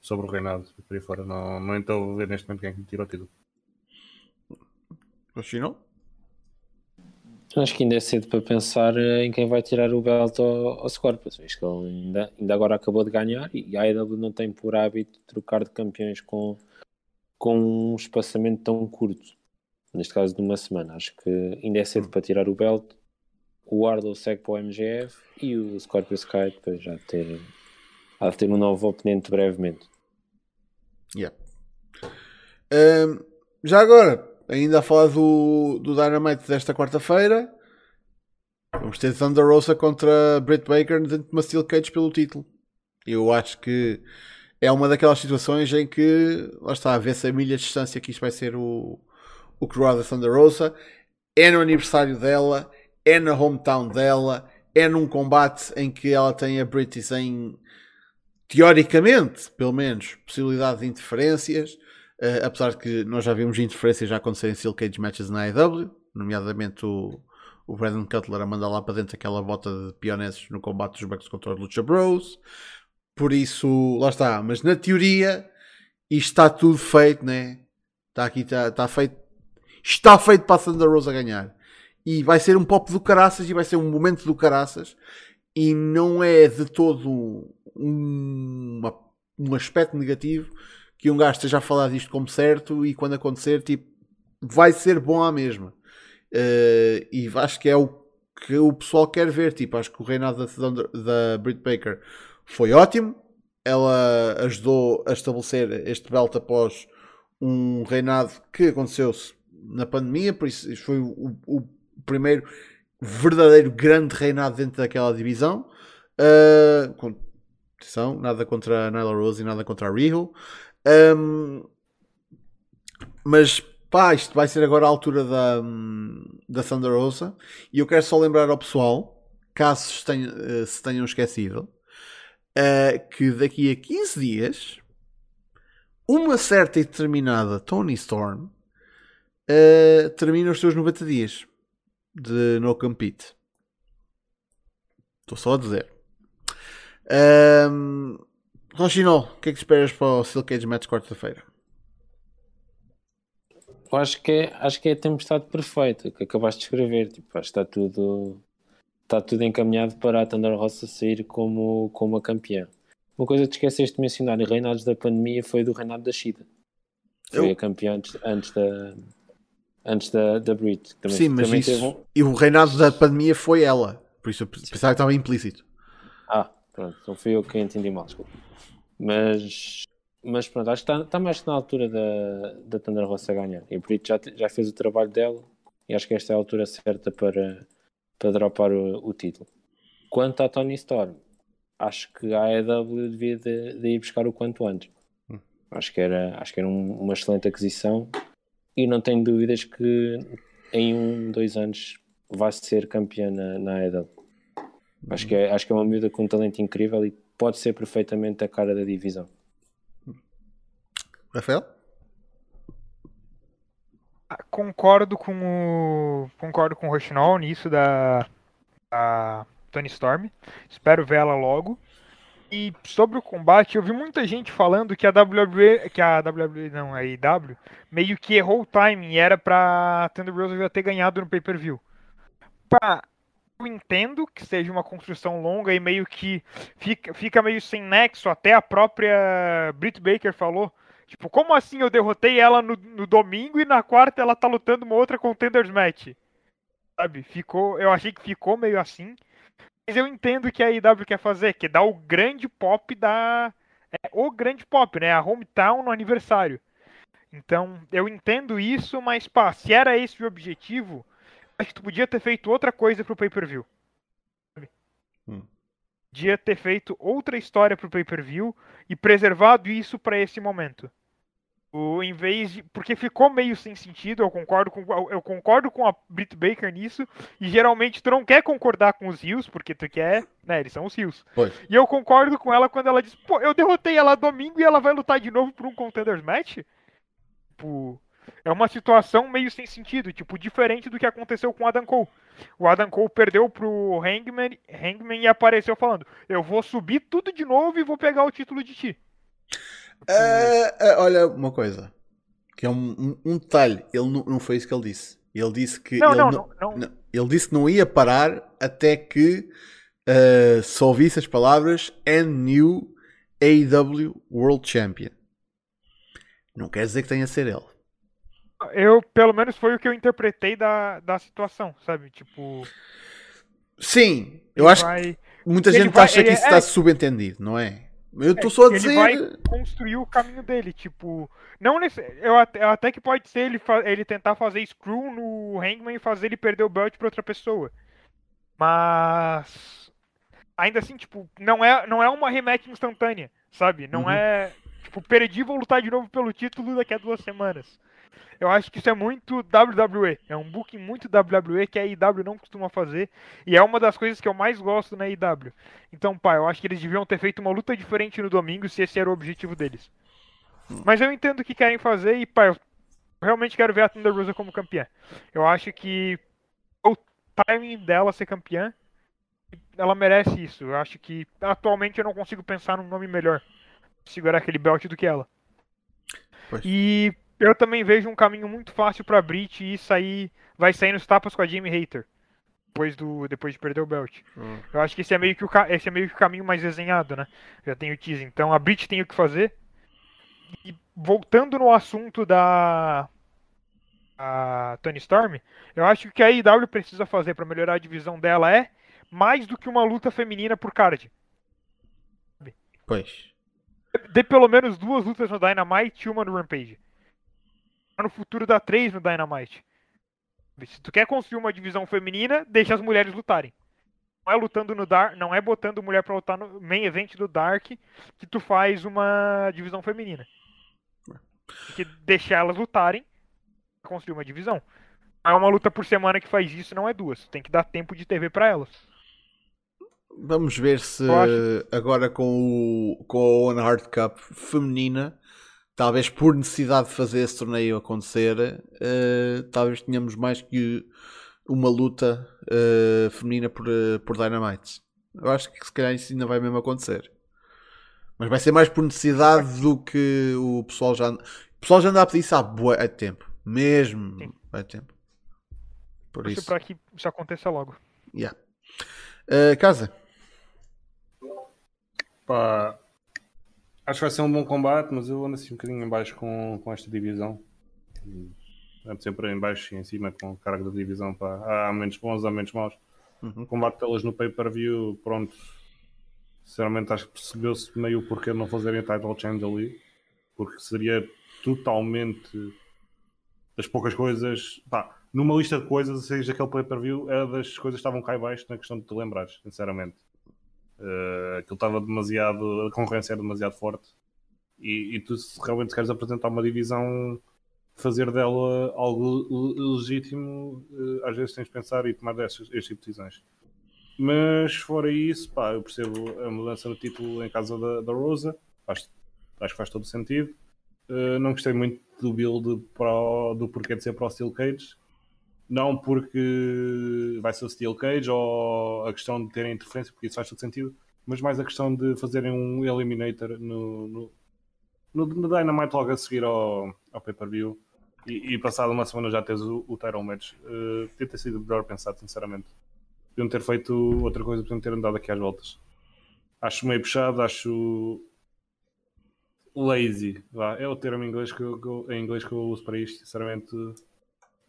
sobre o reinado por aí fora. Não, não estou a ver neste momento quem é me tira o título. Continua? Acho que ainda é cedo para pensar eh, em quem vai tirar o belt ao, ao Scorpius. Acho que ele ainda, ainda agora acabou de ganhar e a AEW não tem por hábito trocar de campeões com, com um espaçamento tão curto. Neste caso de uma semana. Acho que ainda é cedo para tirar o belt. O Wardlow segue para o MGF e o Scorpio Sky depois já ter, há de ter um novo oponente brevemente. Yeah. Um, já agora, ainda a falar do, do Dynamite desta quarta-feira. Vamos ter Thunder Rosa contra Britt Baker dentro de uma Steel Cage pelo título. Eu acho que é uma daquelas situações em que, lá está, a ver-se a milha de distância que isto vai ser o, o Cruel da Thunder Rosa. É no aniversário dela, é na hometown dela, é num combate em que ela tem a Britt sem, teoricamente, pelo menos, possibilidade de interferências. Uh, apesar de que nós já vimos interferências já acontecer em Steel Cage matches na AEW, nomeadamente o, o Brandon Cutler a mandar lá para dentro aquela bota de pioneses no combate dos Bucks contra os Lucha Bros. Por isso, lá está. Mas na teoria, isto está tudo feito, né? Está aqui, está tá feito. Está feito para a Thunder Rosa ganhar. E vai ser um pop do caraças e vai ser um momento do caraças. E não é de todo um, uma, um aspecto negativo que um gajo esteja a falar disto como certo e quando acontecer, tipo, vai ser bom à mesma. Uh, e acho que é o que o pessoal quer ver. Tipo, acho que o reinado da, da Britt Baker foi ótimo. Ela ajudou a estabelecer este belt após um reinado que aconteceu-se na pandemia, por isso foi o, o, primeiro verdadeiro grande reinado dentro daquela divisão. Uh, com, atenção, nada contra a Nyla Rose e nada contra a Riho. Um, mas pá, isto vai ser agora a altura da, da Thunder Rosa. E eu quero só lembrar ao pessoal, caso se tenham, eh, se tenham esquecido, uh, que daqui a 15 dias, uma certa e determinada Tony Storm uh, termina os seus 90 dias de no compete. Estou só a dizer. Um, Rochinol, o que é que esperas para o Silk Cage Match quarta-feira? Acho que é, acho que é a tempestade perfeita que acabaste de escrever. Tipo, está tudo está tudo encaminhado para a Thunder Rosa sair como, como a campeã. Uma coisa que te esqueceste de mencionar em reinados da pandemia foi do reinado da Shida. Foi Eu... a campeã antes, antes da antes da, da Brit. Também, Sim, mas isso, um... e o reinado da pandemia foi ela. Por isso eu pensava que estava implícito. Ah, pronto. Então fui eu que entendi mal, desculpa. Mas, mas pronto, acho que está, está mais na altura da, da Thunder Rosa ganhar. E por isso já, já fez o trabalho dela e acho que esta é a altura certa para, para dropar o, o título. Quanto a Tony Storm, acho que a AEW devia de, de ir buscar o quanto antes. Hum. Acho que era, acho que era um, uma excelente aquisição e não tenho dúvidas que em um, dois anos vai ser campeã na, na AEW. Acho, que é, acho que é uma miúda com um talento incrível e pode ser perfeitamente a cara da divisão. Rafael? Ah, concordo com o concordo com o Rochinol nisso da, da Tony Storm. Espero vê-la logo. E sobre o combate, eu vi muita gente falando que a WWE, que a WWE não, a IW, meio que errou o timing e era pra Thunder Rosa já ter ganhado no pay-per-view. Pá, entendo que seja uma construção longa e meio que fica, fica meio sem nexo, até a própria Britt Baker falou. Tipo, como assim eu derrotei ela no, no domingo e na quarta ela tá lutando uma outra contenders match? Sabe? Ficou, eu achei que ficou meio assim. Mas eu entendo que a IW quer fazer, que dá o grande pop da. É, o grande pop, né? A hometown no aniversário. Então, eu entendo isso, mas pá, se era esse o objetivo, acho que tu podia ter feito outra coisa pro pay-per-view. Hum. Podia ter feito outra história pro pay-per-view e preservado isso para esse momento. O, em vez de. Porque ficou meio sem sentido, eu concordo com, eu concordo com a Britt Baker nisso. E geralmente tu não quer concordar com os rios, porque tu quer. Né, eles são os rios. Pois. E eu concordo com ela quando ela diz, pô, eu derrotei ela domingo e ela vai lutar de novo por um Contenders Match? Tipo. É uma situação meio sem sentido, tipo, diferente do que aconteceu com o Adam Cole. O Adam Cole perdeu pro Hangman, Hangman e apareceu falando: Eu vou subir tudo de novo e vou pegar o título de ti. Uh, uh, olha, uma coisa. Que é um, um, um, detalhe. Ele não, não foi isso que ele disse. Ele disse que. Não, ele não, não, não, Ele disse que não ia parar até que uh, só ouvisse as palavras and new AEW World Champion. Não quer dizer que tenha a ser ele. Eu, pelo menos, foi o que eu interpretei da, da situação, sabe? Tipo. Sim, eu acho vai... que muita gente vai... acha que isso é... está subentendido, não é? Eu tô é, só a dizer. Ele vai construir o caminho dele, tipo. Não nesse, eu até, até que pode ser ele, ele tentar fazer screw no Hangman e fazer ele perder o belt pra outra pessoa. Mas. Ainda assim, tipo, não é, não é uma rematch instantânea, sabe? Não uhum. é. Tipo, perdi vou lutar de novo pelo título daqui a duas semanas. Eu acho que isso é muito WWE. É um booking muito WWE que a IW não costuma fazer. E é uma das coisas que eu mais gosto na IW. Então, pai, eu acho que eles deviam ter feito uma luta diferente no domingo se esse era o objetivo deles. Mas eu entendo o que querem fazer e, pai, eu realmente quero ver a Thunder Rosa como campeã. Eu acho que o timing dela ser campeã, ela merece isso. Eu acho que atualmente eu não consigo pensar num nome melhor segurar aquele belt do que ela. Pois. E eu também vejo um caminho muito fácil pra Brit e sair. Vai sair nos tapas com a Jamie Hater. Depois, do, depois de perder o belt. Hum. Eu acho que esse é meio que o, esse é meio que o caminho mais desenhado, né? Já tem o teaser. Então a Brit tem o que fazer. E voltando no assunto da a Tony Storm, eu acho que o que a AEW precisa fazer pra melhorar a divisão dela é mais do que uma luta feminina por card. Pois. Dê pelo menos duas lutas no Dynamite e uma no Rampage. No futuro dá três no Dynamite. Se tu quer construir uma divisão feminina, deixa as mulheres lutarem. Não é lutando no Dark, não é botando mulher pra lutar no main event do Dark que tu faz uma divisão feminina. Tem que deixar elas lutarem pra construir uma divisão. É uma luta por semana que faz isso, não é duas. Tem que dar tempo de TV pra elas. Vamos ver se agora com, o, com a One Hard Cup feminina, talvez por necessidade de fazer esse torneio acontecer, eh, talvez tenhamos mais que uma luta eh, feminina por, eh, por Dynamite. Eu acho que se calhar isso ainda vai mesmo acontecer. Mas vai ser mais por necessidade do que o pessoal já. O pessoal já anda a pedir isso há bué de tempo. Mesmo Sim. há tempo. Por isso. pra que isso aconteça logo. Yeah. Eh, casa. Pá, acho que vai ser um bom combate, mas eu ando assim um bocadinho em baixo com, com esta divisão. Ando sempre em baixo e em cima com a carga da divisão. Pá. Há momentos bons, há momentos maus. Uhum. O combate delas no pay-per-view, pronto. Sinceramente, acho que percebeu-se meio o porquê de não fazerem title change ali. Porque seria totalmente das poucas coisas. Pá, numa lista de coisas, seja aquele pay-per-view, era das coisas que estavam cá baixo na questão de te lembrares, sinceramente. Uh, aquilo estava demasiado. A concorrência era demasiado forte. E, e tu, se realmente queres apresentar uma divisão, fazer dela algo le- legítimo, uh, às vezes tens de pensar e tomar destas, este tipo de decisões. Mas fora isso, pá, eu percebo a mudança no título em casa da, da Rosa, faz- acho que faz todo sentido. Uh, não gostei muito do build para o- do porquê de ser para o Steel Cage. Não porque vai ser o Steel Cage ou a questão de terem interferência, porque isso faz todo sentido, mas mais a questão de fazerem um Eliminator no, no, no, no Dynamite logo a seguir ao, ao pay-per-view e, e passado uma semana já tens o, o title match. Uh, podia ter sido melhor pensado, sinceramente. Podiam ter feito outra coisa, podiam ter andado aqui às voltas. Acho meio puxado, acho lazy. Vá, é o termo em inglês que eu, que eu- em inglês que eu uso para isto, sinceramente.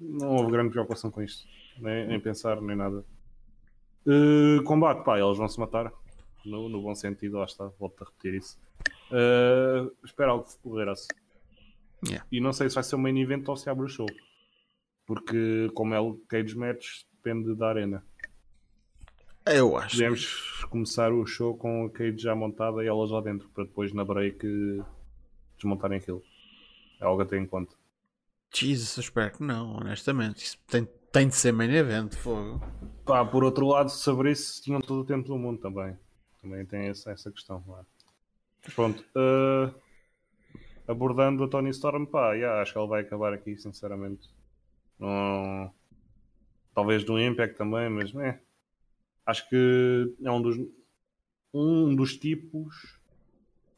Não houve grande preocupação com isto, nem, nem pensar, nem nada. Uh, combate, pá, eles vão se matar, no, no bom sentido, lá está, volto a repetir isso. Uh, espero algo porreiro-se. Yeah. E não sei se vai ser um main event ou se abre o show, porque como é o Cage Match, depende da arena. Eu acho. Podemos começar o show com a Cage já montada e elas lá dentro, para depois na break desmontarem aquilo. É algo a ter em conta. Jesus, eu espero que não, honestamente. Isso tem, tem de ser main event, fogo. Pá, por outro lado, se abrisse, tinham todo o tempo do mundo também. Também tem essa, essa questão. Lá. Mas pronto. eh, abordando a Tony Storm, pá, yeah, acho que ele vai acabar aqui, sinceramente. Talvez no Impact também, mas é. Acho que é um dos, um dos tipos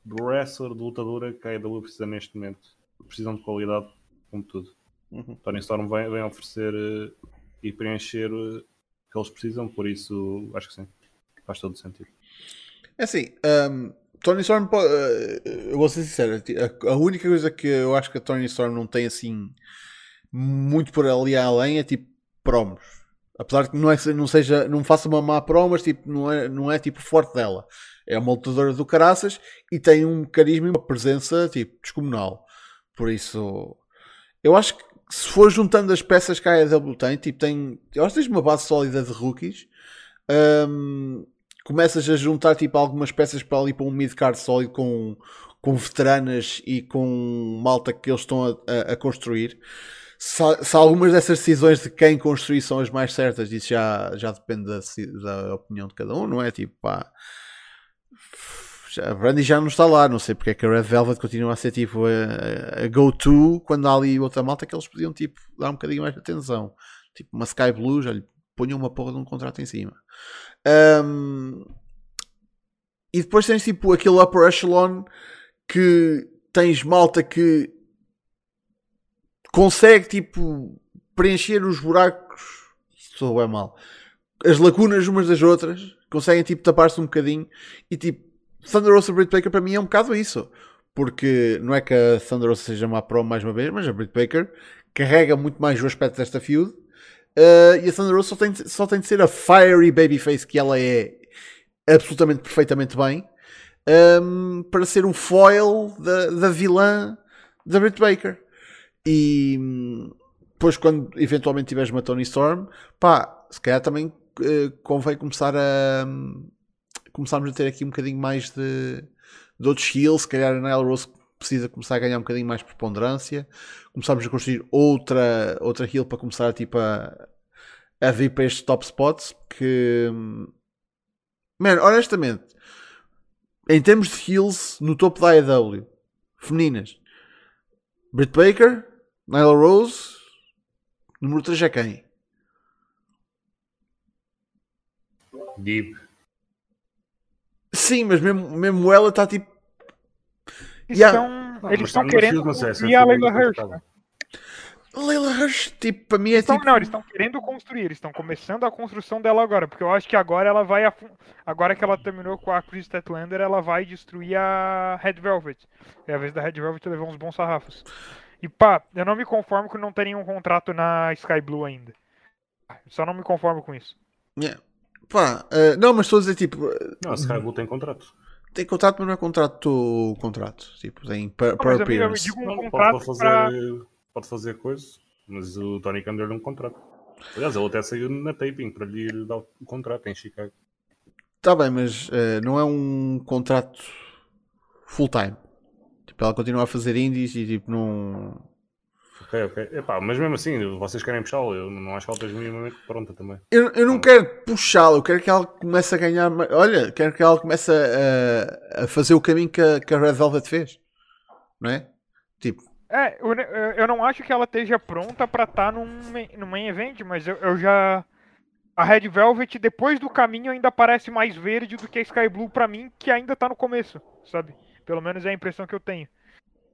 de wrestler, de lutadora que a AEW precisa neste momento. Precisam de qualidade, como tudo. Uhum. Tony Storm vem, vem oferecer eh, e preencher eh, o que eles precisam, por isso acho que sim. Faz todo sentido. É assim, um, Tony Storm, uh, eu vou ser sincero, a, a única coisa que eu acho que a Tony Storm não tem assim muito por ali além é tipo promos. Apesar de que não, é, não seja, não faça uma má promo, mas tipo, não, é, não é tipo forte dela. É uma lutadora do caraças e tem um carisma e uma presença tipo descomunal. Por isso, eu acho que se for juntando as peças que a AEW tem, tipo, tem, eu acho que tens uma base sólida de rookies. Um, começas a juntar tipo algumas peças para ali para um mid-card sólido com, com veteranas e com malta que eles estão a, a- a construir. Se, se algumas dessas decisões de quem construir são as mais certas, isso já, já depende da, da opinião de cada um, não é? Tipo, pá. A Brandy já não está lá, não sei porque é que a Red Velvet continua a ser tipo a, a go-to quando há ali outra malta que eles podiam tipo dar um bocadinho mais de atenção. Tipo uma Sky Blue, já lhe ponham uma porra de um contrato em cima. Um, e depois tens tipo aquele upper echelon que tens malta que. Se consegue tipo preencher os buracos. Sou é mal. As lacunas umas das outras conseguem tipo tapar-se um bocadinho e tipo Thunder Rosa Britt Baker para mim é um bocado isso. Porque não é que a Thunder Rosa seja má pro mais uma vez, mas a Britt Baker carrega muito mais o aspecto desta feud. Uh, e a Thunder Rosa só tem, só tem de ser a fiery babyface que ela é absolutamente perfeitamente bem um, para ser um foil da, da vilã da Britt Baker. E depois, quando eventualmente tiveres uma Tony Storm, pá, se calhar também uh, convém começar a um, começarmos a ter aqui um bocadinho mais de, de outros heals. Se calhar a Nile Rose precisa começar a ganhar um bocadinho mais preponderância. Começarmos a construir outra, outra heal para começar tipo, a, a vir para estes top spots. Que, man, honestamente, em termos de heals no topo da AEW, femininas, Britt Baker, Nyla Rose, número 3 é quem? Deep. Sim, mas mesmo, mesmo ela está tipo. Eles Yeah. estão, Não, eles estão tá querendo sei, essa construir a Leila Hirsch. né? Leila Rush, tipo, para mim é Eles tão- tipo. não, eles estão querendo construir, eles estão começando a construção dela agora, porque eu acho que agora ela vai. afu- Agora que ela terminou com a Chris Statlander, ela vai destruir a Red Velvet. É a vez da Red Velvet levar uns bons sarrafos. E pá, eu não me conformo com não ter nenhum contrato na Sky Blue ainda. Só não me conformo com isso. Yeah. Pá, eh, não, mas estou a dizer tipo. Não, a Sky Blue tem contrato. Tem contrato, mas não é contrato. contrato. Tipo, tem per, Não, per eu appearance. um Não, pode, fazer, pra... pode fazer coisa, mas o Tony Khan deu-lhe um contrato. Aliás, ele até saiu na taping para lhe dar o contrato em Chicago. Tá bem, mas eh, não é um contrato full time. Tipo, ela continua a fazer indies e tipo, não. Ok, ok. Epá, mas mesmo assim, vocês querem puxá-lo, eu não acho que ela esteja minimamente pronta também. Eu, eu não quero puxá-la, eu quero que ela comece a ganhar. Olha, quero que ela comece a, a fazer o caminho que a, que a Red Velvet fez. Não é? Tipo, É, eu, eu- não acho que ela esteja pronta pra estar num, main- num main event, mas eu, eu já. A Red Velvet, depois do caminho, ainda parece mais verde do que a Sky Blue pra mim, que ainda tá no começo, sabe? Pelo menos é a impressão que eu tenho.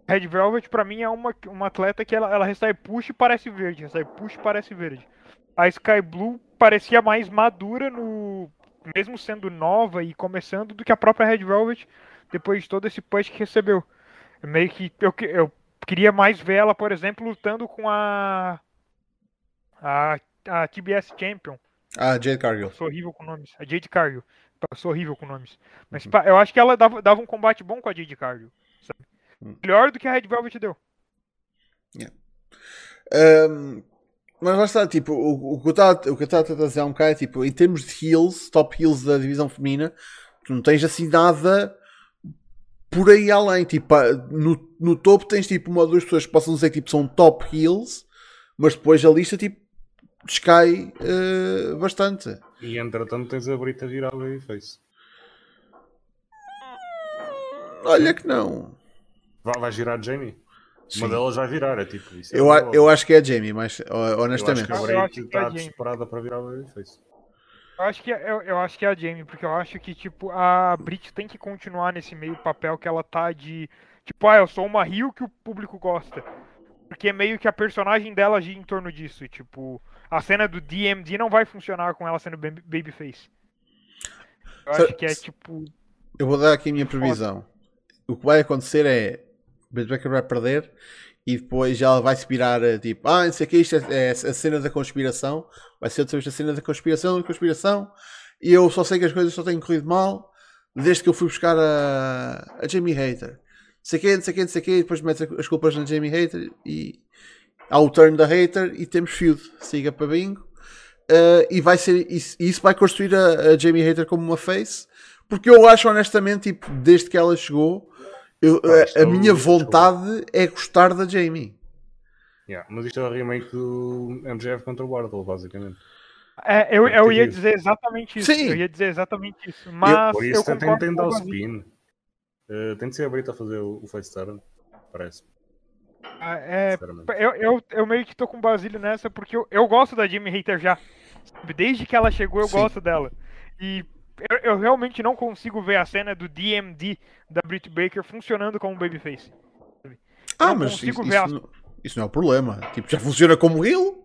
Red Velvet, pra mim, é uma, uma atleta que ela, ela recebe push e parece verde, recebe push e parece verde. A Sky Blue parecia mais madura, no mesmo sendo nova e começando, do que a própria Red Velvet, depois de todo esse push que recebeu. Meio que eu, eu queria mais ver ela, por exemplo, lutando com a. A, a TBS Champion. a Jade Cargill. Eu sou horrível com nomes. A Jade Cargill. Eu sou horrível com nomes. Mas pá, eu acho que ela dava, dava um combate bom com a Jade Cargill. sabe? Melhor do que a Red Velvet deu. Um, mas lá está, tipo, o, o que eu estava a há um bocado é tipo, em termos de heals, top heals da divisão feminina, tu não tens assim nada por aí além. Tipo, no, no topo tens tipo uma ou duas pessoas que possam dizer que tipo, são top heals, mas depois a lista tipo descai eh, bastante. E entretanto tens a Brita virar o face. Olha que não. Vai, vai girar a Jamie? Sim. Uma delas vai virar, é tipo isso. é Eu, a- eu acho que é a Jamie, mas ho- Eu acho honestamente. que a acho que é a está Jamie. desesperada para virar o face. Eu acho, que, é- eu, eu acho que é a Jamie, porque eu acho que, tipo, a Brit tem que continuar nesse meio papel que ela tá de. Tipo, ah, eu sou uma Rio que o público gosta. Porque meio que a personagem dela gira em torno disso. e, Tipo, a cena do DMD não vai funcionar com ela sendo baby- babyface. Eu acho que é tipo. Eu vou dar aqui a minha previsão. O que vai acontecer é Britt Baker vai perder e depois ela vai se virar a, tipo, ah, não sei o que, isto é, é a cena da conspiração. Vai ser outra vez a cena da conspiração, da conspiração. E eu só sei que as coisas só têm corrido mal desde que eu fui buscar a, a Jamie Hater. Sei que, sei que, sei que, depois mete as culpas na Jamie Hater e há o turn da Hater e temos feud. Siga para bingo. Uh, e vai ser isso, isso vai construir a, a Jamie Hater como uma face porque eu acho honestamente tipo, desde que ela chegou eu- Pá, a, é a o- minha vontade é gostar da Jamie Yeah, mas isto é o remake do MJF contra o Wardle, basicamente. É, eu, eu ia dizer exatamente isso. Sim. Eu ia dizer exatamente isso. Mas Por eu, isso tem, tem, tem de dar o spin. Uh, tem de ser a Brita a fazer o, o face turn, parece. Ah, é, eu, eu, eu meio que tô com o Basílio nessa, porque eu, eu gosto da Jimmy Hater já. Desde que ela chegou, eu Sim. gosto dela. E eu, eu realmente não consigo ver a cena do DMD da Britt Baker funcionando como babyface. Ah não mas consigo isso, ver a- isso não- Isso não é o problema. Tipo, já funciona como heal.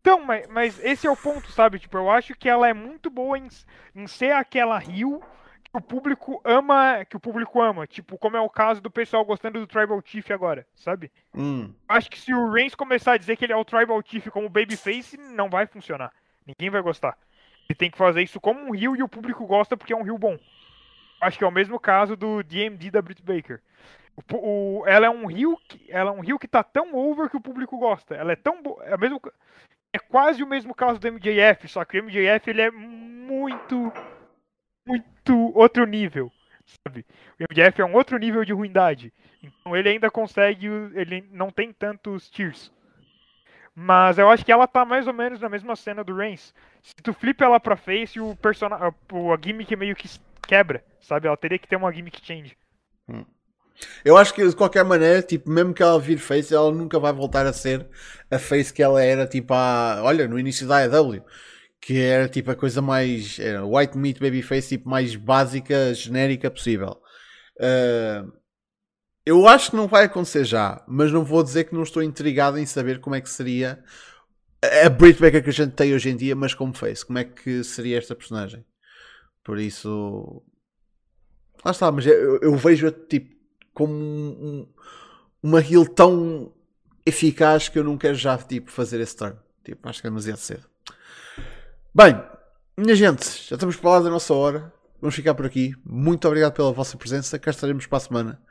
Então, mas, mas esse é o ponto, sabe? Tipo, eu acho que ela é muito boa em, em ser aquela rio que o público ama, que o público ama, tipo, como é o caso do pessoal gostando do Tribal Chief agora, sabe? Hum. Acho que se o Reigns começar a dizer que ele é o Tribal Chief como Babyface, não vai funcionar. Ninguém vai gostar. Ele tem que fazer isso como um rio e o público gosta porque é um rio bom. Acho que é o mesmo caso do DMD da Britt Baker. O, o, ela é um rio que ela é um rio que tá tão over que o público gosta. Ela é tão é mesmo é quase o mesmo caso do MJF, só que o MJF ele é muito muito outro nível, sabe? O MJF é um outro nível de ruindade. Então ele ainda consegue, ele não tem tantos tiers. Mas eu acho que ela tá mais ou menos na mesma cena do Reigns. Se tu flipa ela pra face, o personagem, a gimmick meio que quebra, sabe? Ela teria que ter uma gimmick change. Eu acho que de qualquer maneira, tipo, mesmo que ela vire face, ela nunca vai voltar a ser a face que ela era, tipo, a, olha, no início da AEW, que era tipo a coisa mais era white meat baby face, tipo, mais básica, genérica possível. Uh, eu acho que não vai acontecer já, mas não vou dizer que não estou intrigado em saber como é que seria a Brit Baker que a gente tem hoje em dia, mas como face, como é que seria esta personagem. Por isso, lá está, mas eu, eu vejo tipo como um, uma heal tão eficaz que eu não quero já tipo, fazer esse turn. Tipo, acho que é demasiado cedo. Bem, minha gente, já estamos para lá da nossa hora. Vamos ficar por aqui. Muito obrigado pela vossa presença. Cá estaremos para a semana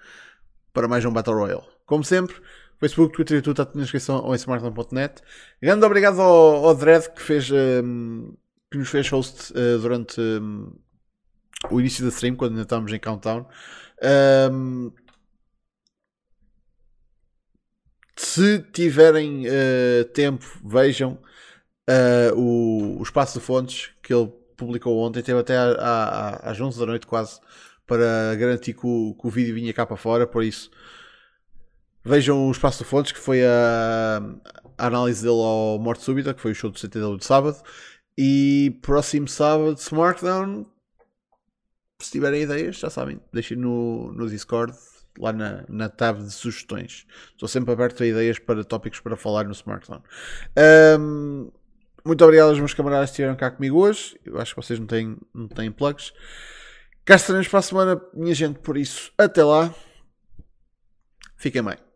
para mais um Battle Royale. Como sempre, Facebook, Twitter e tudo está na descrição ou em smartphone.net. Grande obrigado ao, ao que, fez, um, que nos fez host uh, durante um, o início da stream, quando ainda estávamos em Countdown. Um, se tiverem uh, tempo, vejam uh, o, o Espaço de Fontes que ele publicou ontem. Teve até às 11 da noite, quase, para garantir que o, que o vídeo vinha cá para fora. Por isso, vejam o Espaço de Fontes, que foi a, a análise dele ao Morte Súbita, que foi o show do CTW de sábado. E próximo sábado, Smartdown. Se tiverem ideias, já sabem, deixem no, no Discord lá na, na tab de sugestões. Estou sempre aberto a ideias para tópicos para falar no smartphone. Um, muito obrigado aos meus camaradas que estiveram cá comigo hoje. Eu acho que vocês não têm, não têm plugs. Cá estaremos para a semana, minha gente, por isso, até lá. Fiquem bem.